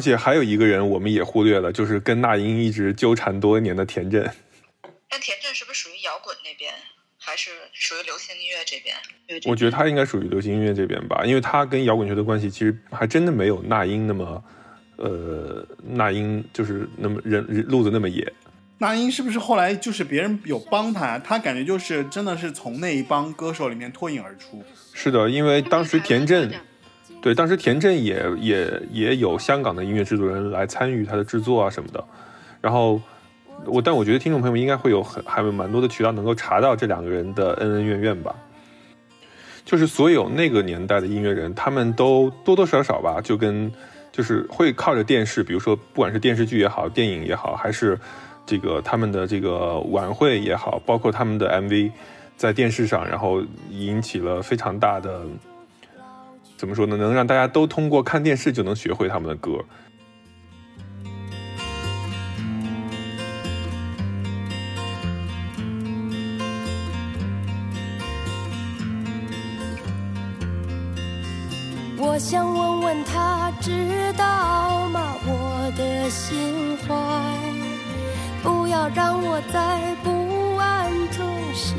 而且还有一个人我们也忽略了，就是跟那英一直纠缠多年的田震。那田震是不是属于摇滚那边，还是属于流行音乐这边？我觉得他应该属于流行音乐这边吧，因为他跟摇滚乐的关系其实还真的没有那英那么，呃，那英就是那么人人路子那么野。那英是不是后来就是别人有帮他？他感觉就是真的是从那一帮歌手里面脱颖而出。是的，因为当时田震，对，当时田震也也也有香港的音乐制作人来参与他的制作啊什么的。然后我，但我觉得听众朋友们应该会有很还有蛮多的渠道能够查到这两个人的恩恩怨怨吧。就是所有那个年代的音乐人，他们都多多少少吧，就跟就是会靠着电视，比如说不管是电视剧也好，电影也好，还是这个他们的这个晚会也好，包括他们的 MV，在电视上，然后引起了非常大的，怎么说呢？能让大家都通过看电视就能学会他们的歌。我想问问他知道吗？我的心怀，不要让我在不安中试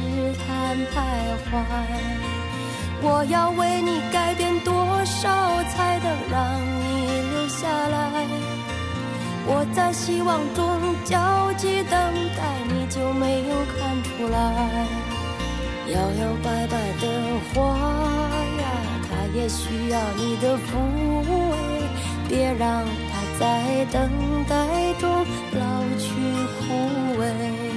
探徘徊。我要为你改变多少，才能让你留下来？我在希望中焦急等待，你就没有看出来？摇摇摆摆的花呀，它也需要你的抚慰，别让它在等待中老去枯萎。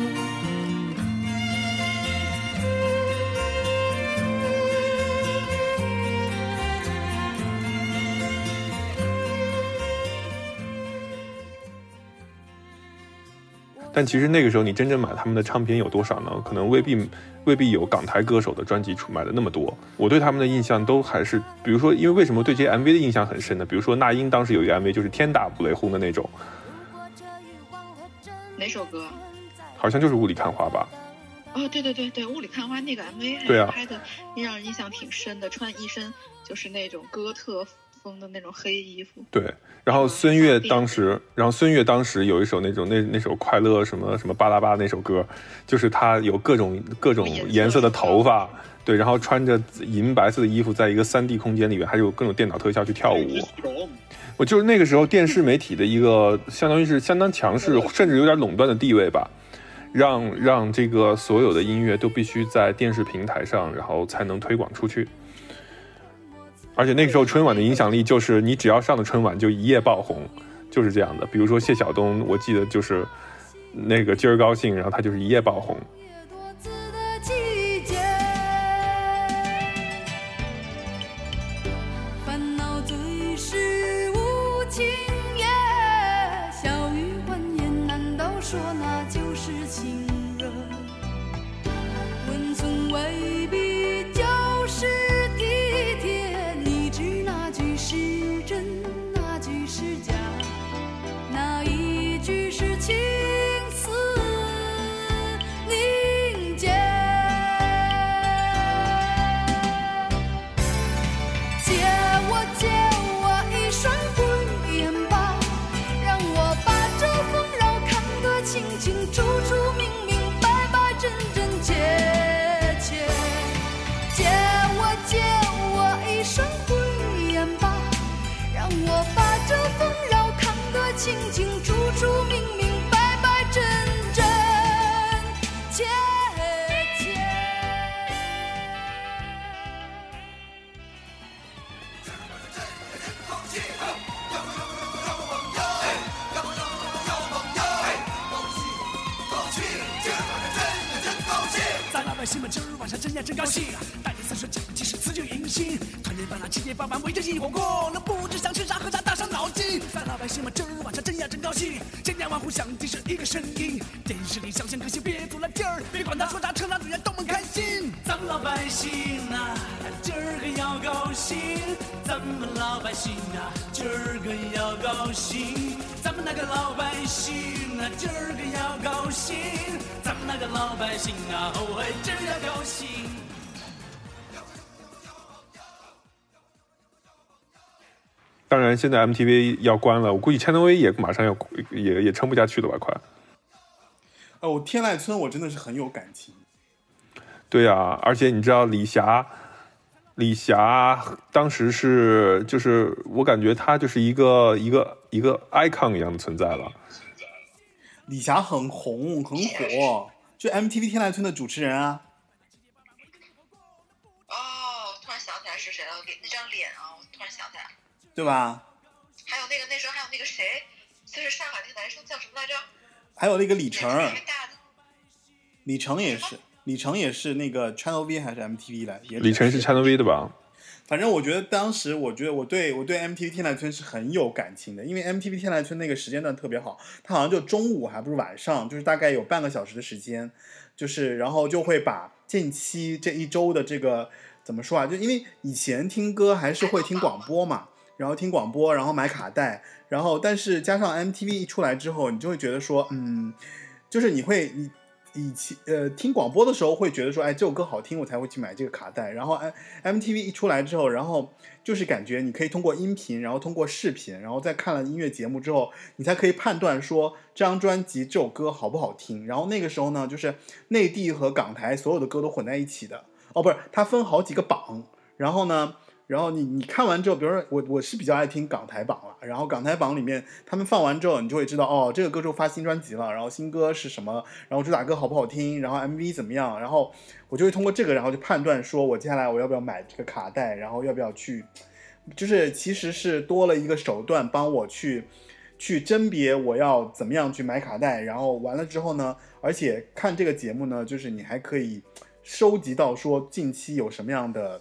但其实那个时候你真正买他们的唱片有多少呢？可能未必未必有港台歌手的专辑出卖的那么多。我对他们的印象都还是，比如说，因为为什么对这些 MV 的印象很深呢？比如说那英当时有一个 MV 就是天打五雷轰的那种，哪首歌？好像就是雾里看花吧。哦，对对对对，雾里看花那个 MV 还对啊拍的让人印象挺深的，穿一身就是那种哥特风的那种黑衣服。对，然后孙悦当时，然后孙悦当时有一首那种那那首快乐什么什么巴拉巴那首歌，就是他有各种各种颜色的头发，对，然后穿着银白色的衣服，在一个三 D 空间里面，还有各种电脑特效去跳舞。我就是那个时候电视媒体的一个，相当于是相当强势，甚至有点垄断的地位吧，让让这个所有的音乐都必须在电视平台上，然后才能推广出去。而且那个时候春晚的影响力就是，你只要上了春晚就一夜爆红，就是这样的。比如说谢晓东，我记得就是那个今儿高兴，然后他就是一夜爆红。当然，现在 MTV 要关了，我估计 Channel V 也马上要也也撑不下去了吧？快。哦，我天籁村我真的是很有感情。对呀、而且你知道李霞，李霞当时是就是我感觉她就是一个一个一个 icon 一样的存在了。李霞很红很火，就 MTV 天籁村的主持人啊。哦，突然想起来是谁了，脸那张脸啊，我突然想起来。对吧？还有那个那时候还有那个谁，就是上海那个男生叫什么来着？还有那个李晨。李晨也是，李晨也是那个 Channel V 还是 MTV 来？也李晨是 Channel V 的吧？反正我觉得当时，我觉得我对我对 MTV 天籁村是很有感情的，因为 MTV 天籁村那个时间段特别好，它好像就中午还不是晚上，就是大概有半个小时的时间，就是然后就会把近期这一周的这个怎么说啊？就因为以前听歌还是会听广播嘛，然后听广播，然后买卡带，然后但是加上 MTV 一出来之后，你就会觉得说，嗯，就是你会你。以前呃听广播的时候会觉得说，哎，这首歌好听，我才会去买这个卡带。然后 M MTV 一出来之后，然后就是感觉你可以通过音频，然后通过视频，然后再看了音乐节目之后，你才可以判断说这张专辑这首歌好不好听。然后那个时候呢，就是内地和港台所有的歌都混在一起的。哦，不是，它分好几个榜，然后呢。然后你你看完之后，比如说我我是比较爱听港台榜了，然后港台榜里面他们放完之后，你就会知道哦，这个歌手发新专辑了，然后新歌是什么，然后主打歌好不好听，然后 MV 怎么样，然后我就会通过这个，然后就判断说我接下来我要不要买这个卡带，然后要不要去，就是其实是多了一个手段帮我去去甄别我要怎么样去买卡带，然后完了之后呢，而且看这个节目呢，就是你还可以收集到说近期有什么样的。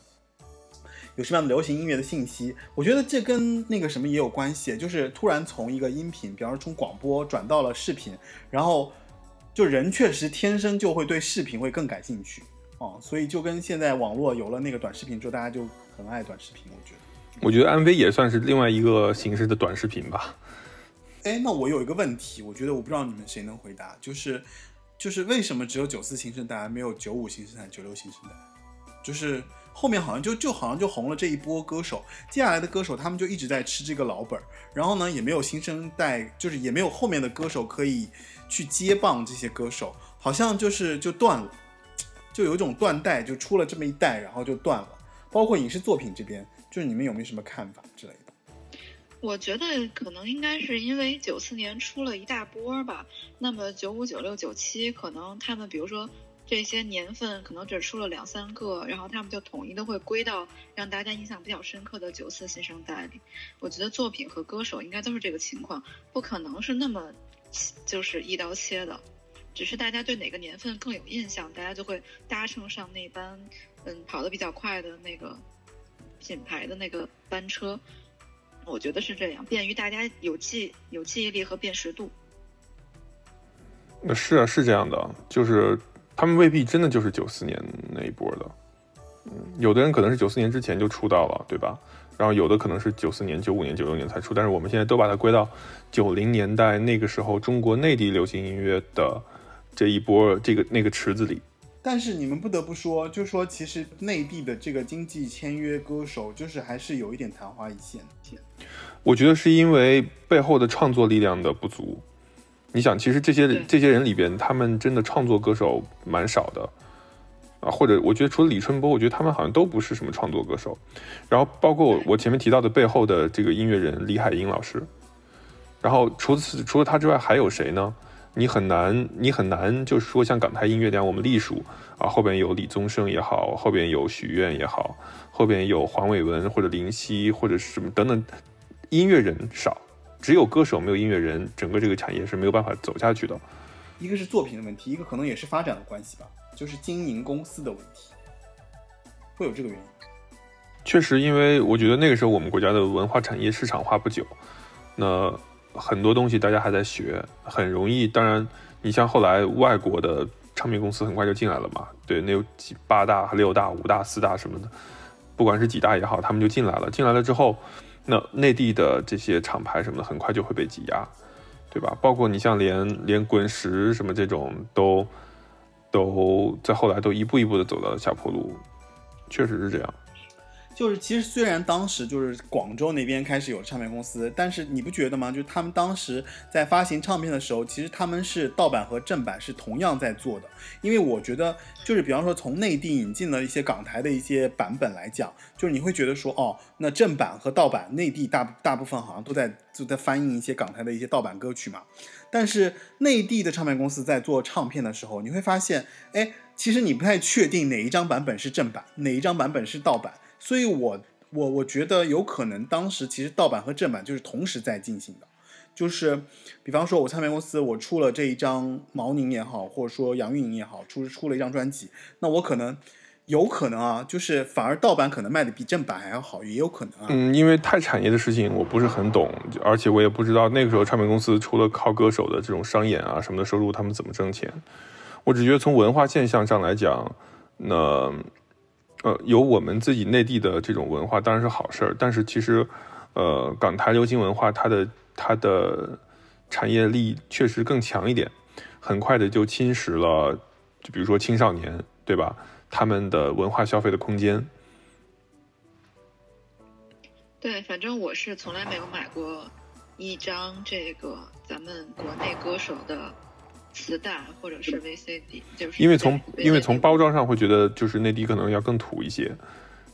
有什么样的流行音乐的信息？我觉得这跟那个什么也有关系，就是突然从一个音频，比方说从广播转到了视频，然后就人确实天生就会对视频会更感兴趣哦，所以就跟现在网络有了那个短视频之后，大家就很爱短视频，我觉得。我觉得 MV 也算是另外一个形式的短视频吧。哎，那我有一个问题，我觉得我不知道你们谁能回答，就是就是为什么只有九四新生代没有九五新生代、九六新生代？就是后面好像就就好像就红了这一波歌手，接下来的歌手他们就一直在吃这个老本儿，然后呢也没有新生代，就是也没有后面的歌手可以去接棒这些歌手，好像就是就断了，就有一种断代，就出了这么一代，然后就断了。包括影视作品这边，就是你们有没有什么看法之类的？我觉得可能应该是因为九四年出了一大波吧，那么九五、九六、九七可能他们比如说这些年份可能只出了两三个，然后他们就统一的会归到让大家印象比较深刻的九四新生代里。我觉得作品和歌手应该都是这个情况，不可能是那么就是一刀切的，只是大家对哪个年份更有印象，大家就会搭乘上那班嗯跑得比较快的那个品牌的那个班车。我觉得是这样，便于大家有记有记忆力和辨识度。那是啊，是这样的，就是他们未必真的就是九四年那一波的，嗯，有的人可能是九四年之前就出道了，对吧？然后有的可能是九四年、九五年、九六年才出，但是我们现在都把它归到九零年代那个时候中国内地流行音乐的这一波这个那个池子里。但是你们不得不说，就说其实内地的这个经济签约歌手，就是还是有一点昙花一现。我觉得是因为背后的创作力量的不足。你想，其实这些这些人里边，他们真的创作歌手蛮少的啊，或者我觉得除了李春波，我觉得他们好像都不是什么创作歌手。然后包括我我前面提到的背后的这个音乐人李海英老师，然后除此除了他之外还有谁呢？你很难你很难就是说像港台音乐那样我们隶属啊，后边有李宗盛也好，后边有许愿也好，后边有黄伟文或者林夕或者是什么等等，音乐人少。只有歌手没有音乐人，整个这个产业是没有办法走下去的。一个是作品的问题，一个可能也是发展的关系吧，就是经营公司的问题，会有这个原因。确实，因为我觉得那个时候我们国家的文化产业市场化不久，那很多东西大家还在学，很容易。当然，你像后来外国的唱片公司很快就进来了嘛，对，那有几八大、六大、五大、四大什么的，不管是几大也好，他们就进来了。进来了之后，那内地的这些厂牌什么的，很快就会被挤压，对吧？包括你像连连滚石什么这种都都在后来都一步一步的走到了下坡路，确实是这样。就是其实虽然当时就是广州那边开始有唱片公司，但是你不觉得吗？就是他们当时在发行唱片的时候，其实他们是盗版和正版是同样在做的。因为我觉得，就是比方说从内地引进了一些港台的一些版本来讲，就是你会觉得说，哦，那正版和盗版，内地大大部分好像都在都在翻译一些港台的一些盗版歌曲嘛。但是内地的唱片公司在做唱片的时候，你会发现，哎，其实你不太确定哪一张版本是正版，哪一张版本是盗版。所以我我我觉得有可能当时其实盗版和正版就是同时在进行的，就是比方说我唱片公司我出了这一张毛宁也好，或者说杨钰莹也好，出出了一张专辑，那我可能有可能啊，就是反而盗版可能卖的比正版还要好，也有可能啊。嗯，因为太产业的事情我不是很懂，而且我也不知道那个时候唱片公司除了靠歌手的这种商演啊什么的收入，他们怎么挣钱。我只觉得从文化现象上来讲，那呃有我们自己内地的这种文化当然是好事儿，但是其实呃港台流行文化它的它的产业力确实更强一点，很快的就侵蚀了，就比如说青少年对吧？他们的文化消费的空间。对，反正我是从来没有买过一张这个咱们国内歌手的磁带或者是 VCD，就是因为从因为从包装上会觉得就是内地可能要更土一些，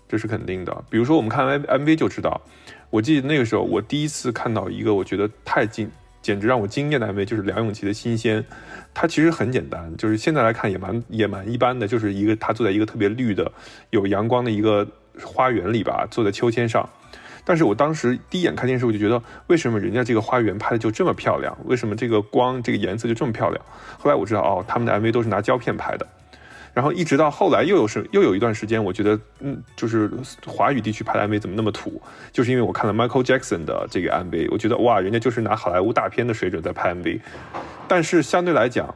这是肯定的。比如说我们看 M MV 就知道，我记得那个时候我第一次看到一个我觉得太惊，简直让我惊艳的 MV，就是梁咏琪的《新鲜》。它其实很简单，就是现在来看也蛮也蛮一般的，就是一个他坐在一个特别绿的、有阳光的一个花园里吧，坐在秋千上。但是我当时第一眼看电视，我就觉得为什么人家这个花园拍的就这么漂亮？为什么这个光、这个颜色就这么漂亮？后来我知道，哦，他们的 MV 都是拿胶片拍的。然后一直到后来又有是又有一段时间，我觉得嗯，就是华语地区拍的 MV 怎么那么土？就是因为我看了 Michael Jackson 的这个 MV，我觉得哇，人家就是拿好莱坞大片的水准在拍 MV。但是相对来讲，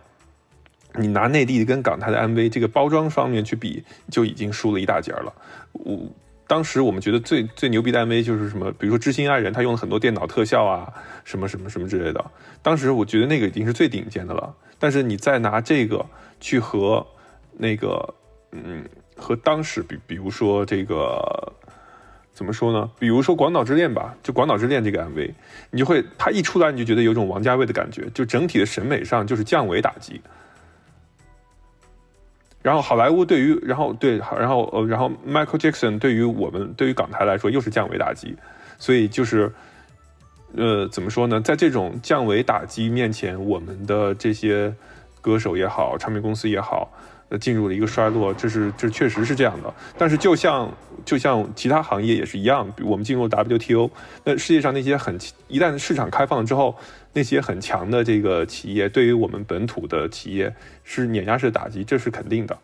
你拿内地跟港台的 MV 这个包装方面去比，就已经输了一大截了。我当时我们觉得最最牛逼的 MV 就是什么，比如说《知心爱人》，他用了很多电脑特效啊，什么什么什么之类的。当时我觉得那个已经是最顶尖的了。但是你再拿这个去和那个，嗯，和当时比，比如说这个怎么说呢？比如说《广岛之恋》吧，就《广岛之恋》这个 MV，你就会它一出来你就觉得有种王家卫的感觉，就整体的审美上就是降维打击。然后好莱坞对于，然后对，然后呃，然后 Michael Jackson 对于我们对于港台来说又是降维打击，所以就是，呃，怎么说呢？在这种降维打击面前，我们的这些歌手也好，唱片公司也好，呃，进入了一个衰落，这是这确实是这样的。但是就像就像其他行业也是一样，我们进入 WTO，那世界上那些很一旦市场开放之后，那些很强的这个企业对于我们本土的企业是碾压式打击，这是肯定的。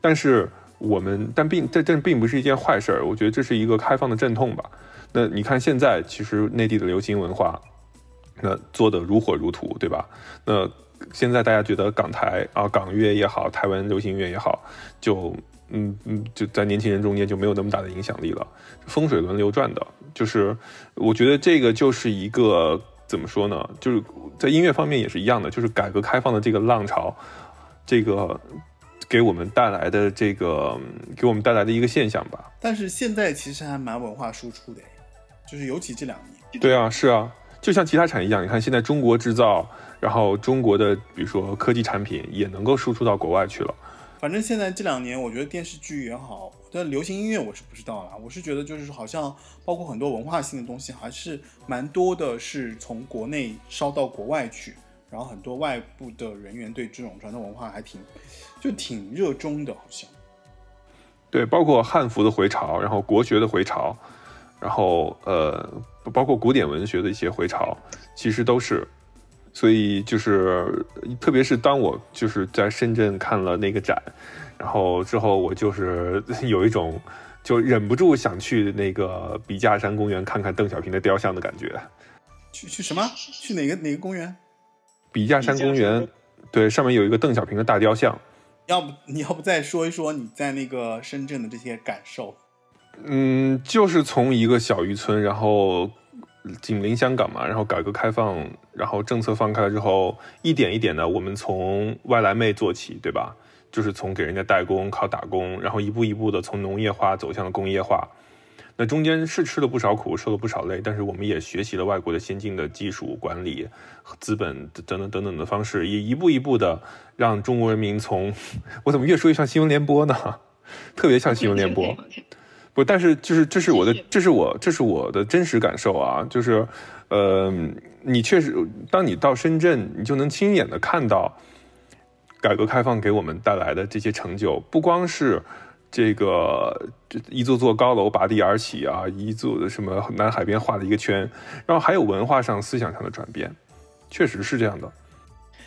但是我们但并这这并不是一件坏事儿，我觉得这是一个开放的阵痛吧。那你看现在其实内地的流行文化，那做的如火如荼，对吧？那现在大家觉得港台啊港乐也好，台湾流行乐也好，就嗯嗯就在年轻人中间就没有那么大的影响力了。风水轮流转的，就是我觉得这个就是一个怎么说呢？就是在音乐方面也是一样的，就是改革开放的这个浪潮，这个。给我们带来的这个，给我们带来的一个现象吧。但是现在其实还蛮文化输出的，就是尤其这两年。对啊，是啊，就像其他产业一样，你看现在中国制造，然后中国的比如说科技产品也能够输出到国外去了。反正现在这两年，我觉得电视剧也好，但流行音乐我是不知道啦。我是觉得就是好像包括很多文化性的东西，还是蛮多的是从国内烧到国外去。然后很多外部的人员对这种传统文化还挺，就挺热衷的，好像。对，包括汉服的回潮，然后国学的回潮，然后呃，包括古典文学的一些回潮，其实都是。所以就是，特别是当我就是在深圳看了那个展，然后之后我就是 [LAUGHS] 有一种就忍不住想去那个笔架山公园看看邓小平的雕像的感觉。去去什么？去哪个哪个公园？笔架山公园，对，上面有一个邓小平的大雕像。要不你要不再说一说你在那个深圳的这些感受？嗯，就是从一个小渔村，然后紧邻香港嘛，然后改革开放，然后政策放开了之后，一点一点的，我们从外来妹做起，对吧？就是从给人家代工、靠打工，然后一步一步的从农业化走向了工业化。那中间是吃了不少苦，受了不少累，但是我们也学习了外国的先进的技术管理、资本等等等等的方式，也一步一步的让中国人民从……我怎么越说越像新闻联播呢？[LAUGHS] 特别像新闻联播。不，但是就是这是我的，这是我这是我的真实感受啊！就是，呃，你确实，当你到深圳，你就能亲眼的看到改革开放给我们带来的这些成就，不光是。这个这一座座高楼拔地而起啊，一座什么南海边画了一个圈，然后还有文化上、思想上的转变，确实是这样的。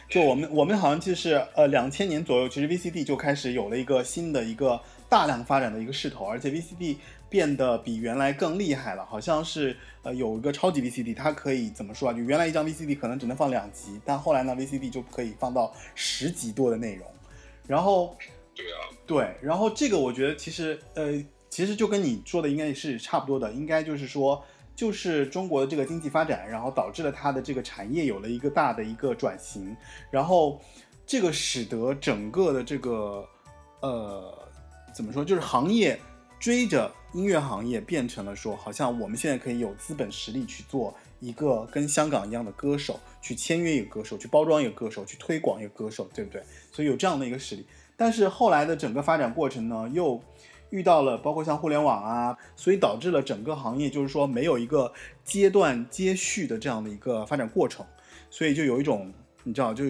就我们我们好像就是呃两千年左右，其实 VCD 就开始有了一个新的一个大量发展的一个势头，而且 VCD 变得比原来更厉害了，好像是呃有一个超级 VCD，它可以怎么说啊？就原来一张 VCD 可能只能放两集，但后来呢 VCD 就可以放到十集多的内容，然后。对啊，对，然后这个我觉得其实呃，其实就跟你说的应该是差不多的，应该就是说，就是中国的这个经济发展，然后导致了它的这个产业有了一个大的一个转型，然后这个使得整个的这个呃怎么说，就是行业追着音乐行业变成了说，好像我们现在可以有资本实力去做一个跟香港一样的歌手，去签约一个歌手，去包装一个歌手，去推广一个歌手，对不对？所以有这样的一个实力。但是后来的整个发展过程呢，又遇到了包括像互联网啊，所以导致了整个行业就是说没有一个阶段接续的这样的一个发展过程，所以就有一种你知道，就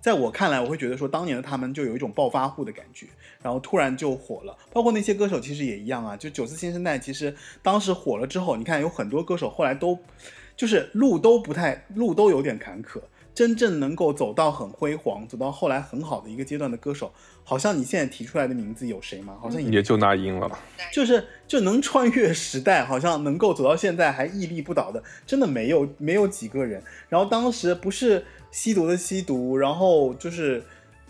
在我看来，我会觉得说当年的他们就有一种暴发户的感觉，然后突然就火了。包括那些歌手其实也一样啊，就九四新生代其实当时火了之后，你看有很多歌手后来都就是路都不太路都有点坎坷。真正能够走到很辉煌，走到后来很好的一个阶段的歌手，好像你现在提出来的名字有谁吗？好像也就那英了。就是就能穿越时代，好像能够走到现在还屹立不倒的，真的没有没有几个人。然后当时不是吸毒的吸毒，然后就是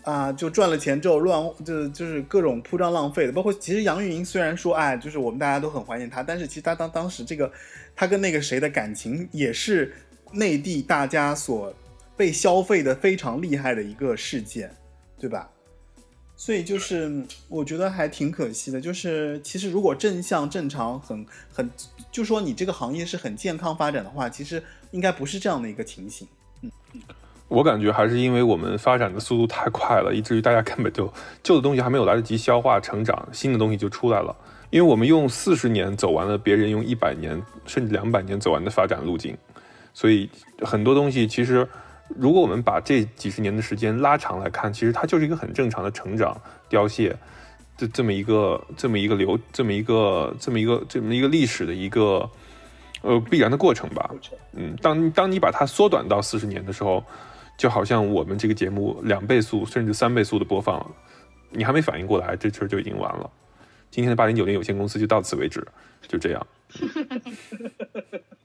啊，就赚了钱之后乱就就是各种铺张浪费的，包括其实杨钰莹虽然说哎，就是我们大家都很怀念她，但是其实她当当时这个她跟那个谁的感情也是内地大家所被消费的非常厉害的一个事件，对吧？所以就是嗯我觉得还挺可惜的，就是其实如果正向正常很很，就说你这个行业是很健康发展的话，其实应该不是这样的一个情形。我感觉还是因为我们发展的速度太快了，以至于大家根本就旧的东西还没有来得及消化成长，新的东西就出来了。因为我们用四十年走完了别人用一百年甚至两百年走完的发展路径，所以很多东西其实，如果我们把这几十年的时间拉长来看，其实它就是一个很正常的成长、凋谢，这这么一个这么一个流这么一个这么一个这么一个历史的一个呃必然的过程吧。嗯，当当你把它缩短到四十年的时候，就好像我们这个节目两倍速甚至三倍速的播放，你还没反应过来，这事儿就已经完了。今天的八零九零有限公司就到此为止，就这样。[LAUGHS]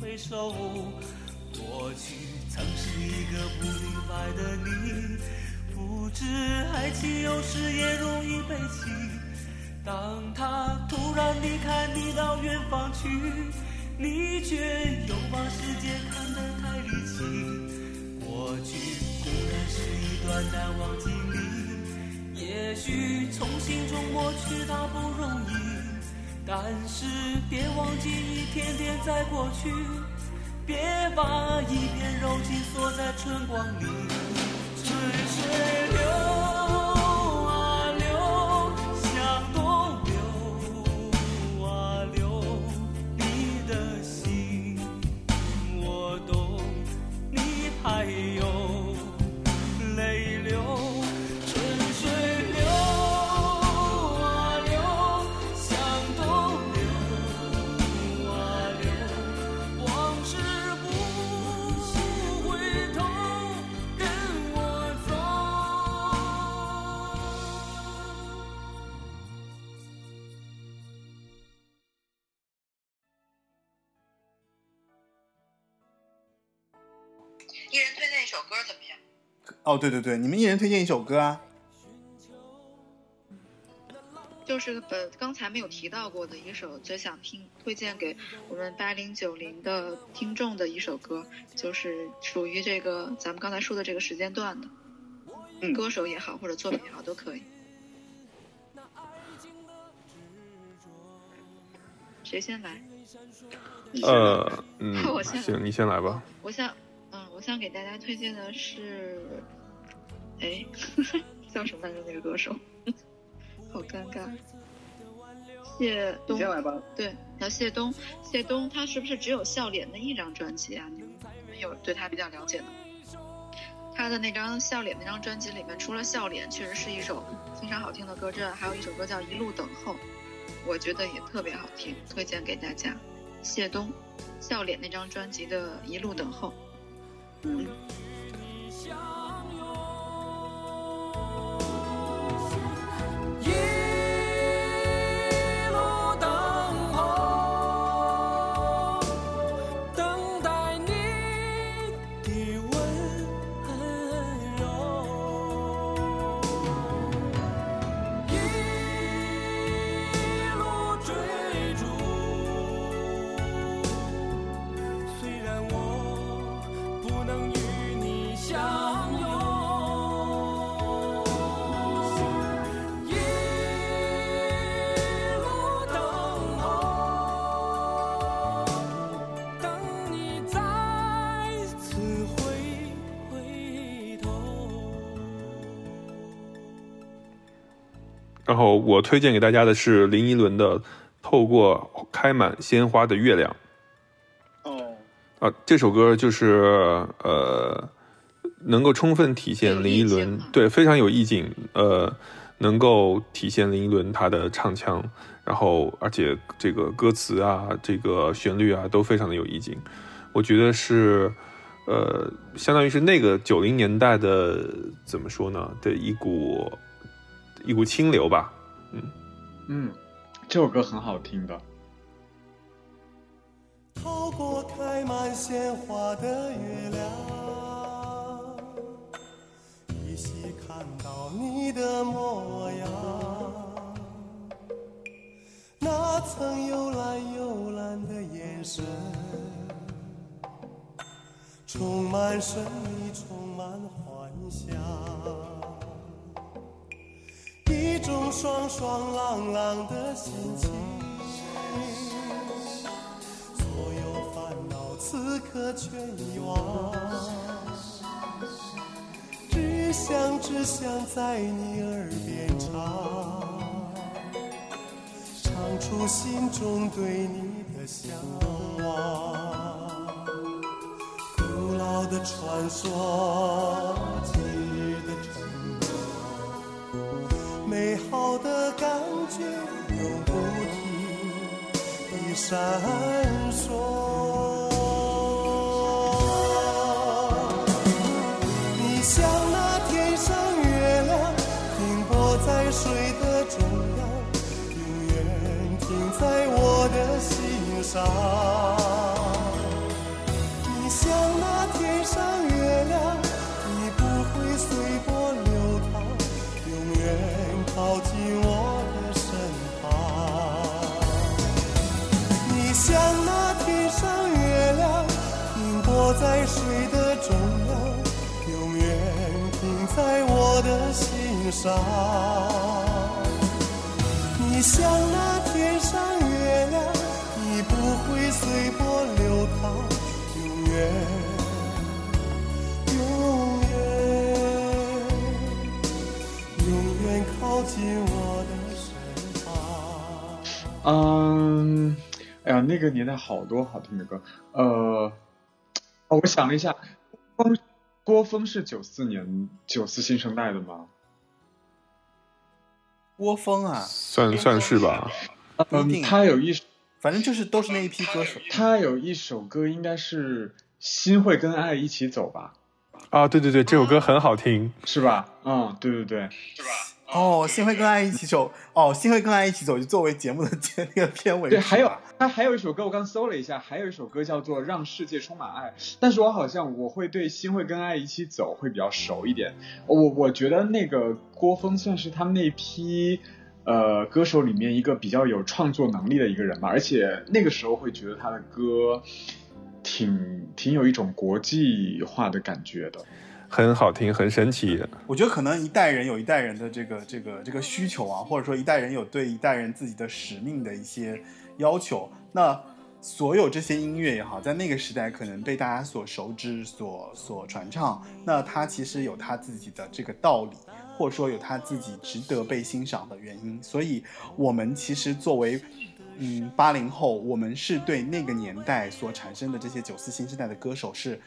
回首。过去曾是一个不明白的你，不知爱情有时也容易被气。当他突然离开你到远方去，你却又把世界看得太离奇。过去固然是一段难忘经历。也许重新中过去它不容易，但是别忘记一天天在过去，别把一片柔情锁在春光里。春水流哦，对对对，你们一人推荐一首歌啊。就是本刚才没有提到过的一首最想听推荐给我们八零九零的听众的一首歌，就是属于这个咱们刚才说的这个时间段的，嗯歌手也好或者作品也好都可以。谁先来？呃，嗯 [LAUGHS] 我，先行，你先来吧。我想，嗯，我想给大家推荐的是，哎，[LAUGHS] 叫什么来着？那个歌手，好尴尬。谢东，你先来吧。对，叫谢东。谢东他是不是只有笑脸那一张专辑啊？你们你们有对他比较了解的吗？他的那张笑脸那张专辑里面，除了笑脸，确实是一首非常好听的歌之外，还有一首歌叫《一路等候》，我觉得也特别好听，推荐给大家。谢东，笑脸那张专辑的《一路等候》。嗯，我推荐给大家的是林依轮的《透过开满鲜花的月亮》。哦，啊，这首歌就是呃，能够充分体现林依轮对非常有意境，呃，能够体现林依轮她的唱腔，然后而且这个歌词啊，这个旋律啊都非常的有意境，我觉得是呃，相当于是那个九零年代的怎么说呢的一股一股清流吧，嗯，这首歌很好听的。透过开满鲜花的月亮，依稀看到你的模样。那曾幽蓝幽蓝的眼神，充满神秘，充满幻想。一种爽爽朗朗的心情。所有烦恼此刻全遗忘，只想只想在你耳边唱，唱出心中对你的向往。古老的传说，好的感觉永不停。地闪烁。你像那天上月亮，停泊在水的中央，永远停在我的心上。你像那天上在水的中央，永远停在我的心上。你像那天上月亮，你不会随波流淌，永远，永远，永远靠近我的身旁。嗯，哎呀，那个年代好多好听的歌。呃，哦，我想了一下，郭峰郭峰是九四年九四新生代的吗？郭峰啊，算算是吧。嗯，他有一反正就是都是那一批歌手。他有一首歌应该是《心会跟爱一起走》吧？啊，对对对，这首歌很好听。是吧？嗯，对对对，哦，心会跟爱一起走。哦，心会跟爱一起走，就作为节目的 [LAUGHS] 节那个片尾曲对，还有他还有一首歌，我刚搜了一下，还有一首歌叫做《让世界充满爱》，但是我好像我会对《心会跟爱一起走》会比较熟一点。我我觉得那个郭峰算是他们那批呃歌手里面一个比较有创作能力的一个人吧，而且那个时候会觉得他的歌挺挺有一种国际化的感觉的。很好听，很神奇。我觉得可能一代人有一代人的这个这个这个需求啊，或者说一代人有对一代人自己的使命的一些要求。那所有这些音乐也好，在那个时代可能被大家所熟知、所所传唱。那它其实有它自己的这个道理，或者说有它自己值得被欣赏的原因。所以，我们其实作为嗯八零后，我们是对那个年代所产生的这些九四新时代的歌手是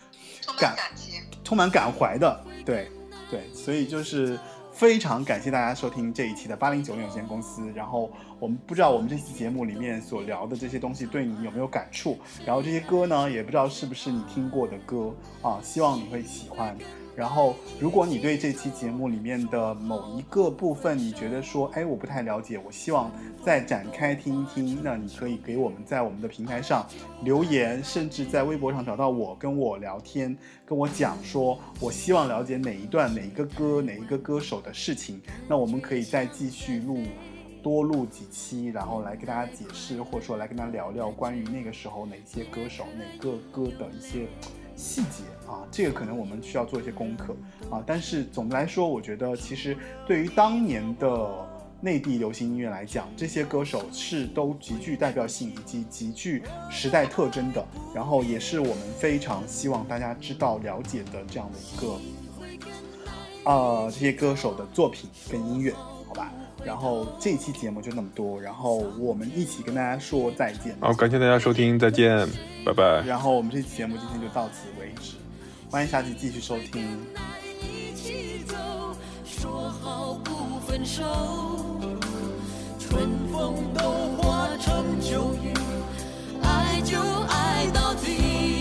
感激。充满感怀的，对对，所以就是非常感谢大家收听这一期的八零九零有限公司。然后我们不知道我们这期节目里面所聊的这些东西对你有没有感触，然后这些歌呢，也不知道是不是你听过的歌啊，希望你会喜欢。然后，如果你对这期节目里面的某一个部分，你觉得说，哎，我不太了解，我希望再展开听一听，那你可以给我们在我们的平台上留言，甚至在微博上找到我，跟我聊天，跟我讲说，我希望了解哪一段、哪一个歌、哪一个歌手的事情，那我们可以再继续录。多录几期，然后来给大家解释，或者说来跟大家聊聊关于那个时候哪些歌手、哪个歌的一些细节啊，这个可能我们需要做一些功课啊。但是总的来说，我觉得其实对于当年的内地流行音乐来讲，这些歌手是都极具代表性以及极具时代特征的，然后也是我们非常希望大家知道了解的这样的一个呃这些歌手的作品跟音乐。好吧？然后这期节目就那么多，然后我们一起跟大家说再见。好，感谢大家收听，再见，拜拜。然后我们这期节目今天就到此为止，欢迎下期继续收听。说好不分手，春风都化成秋雨，爱就爱到底。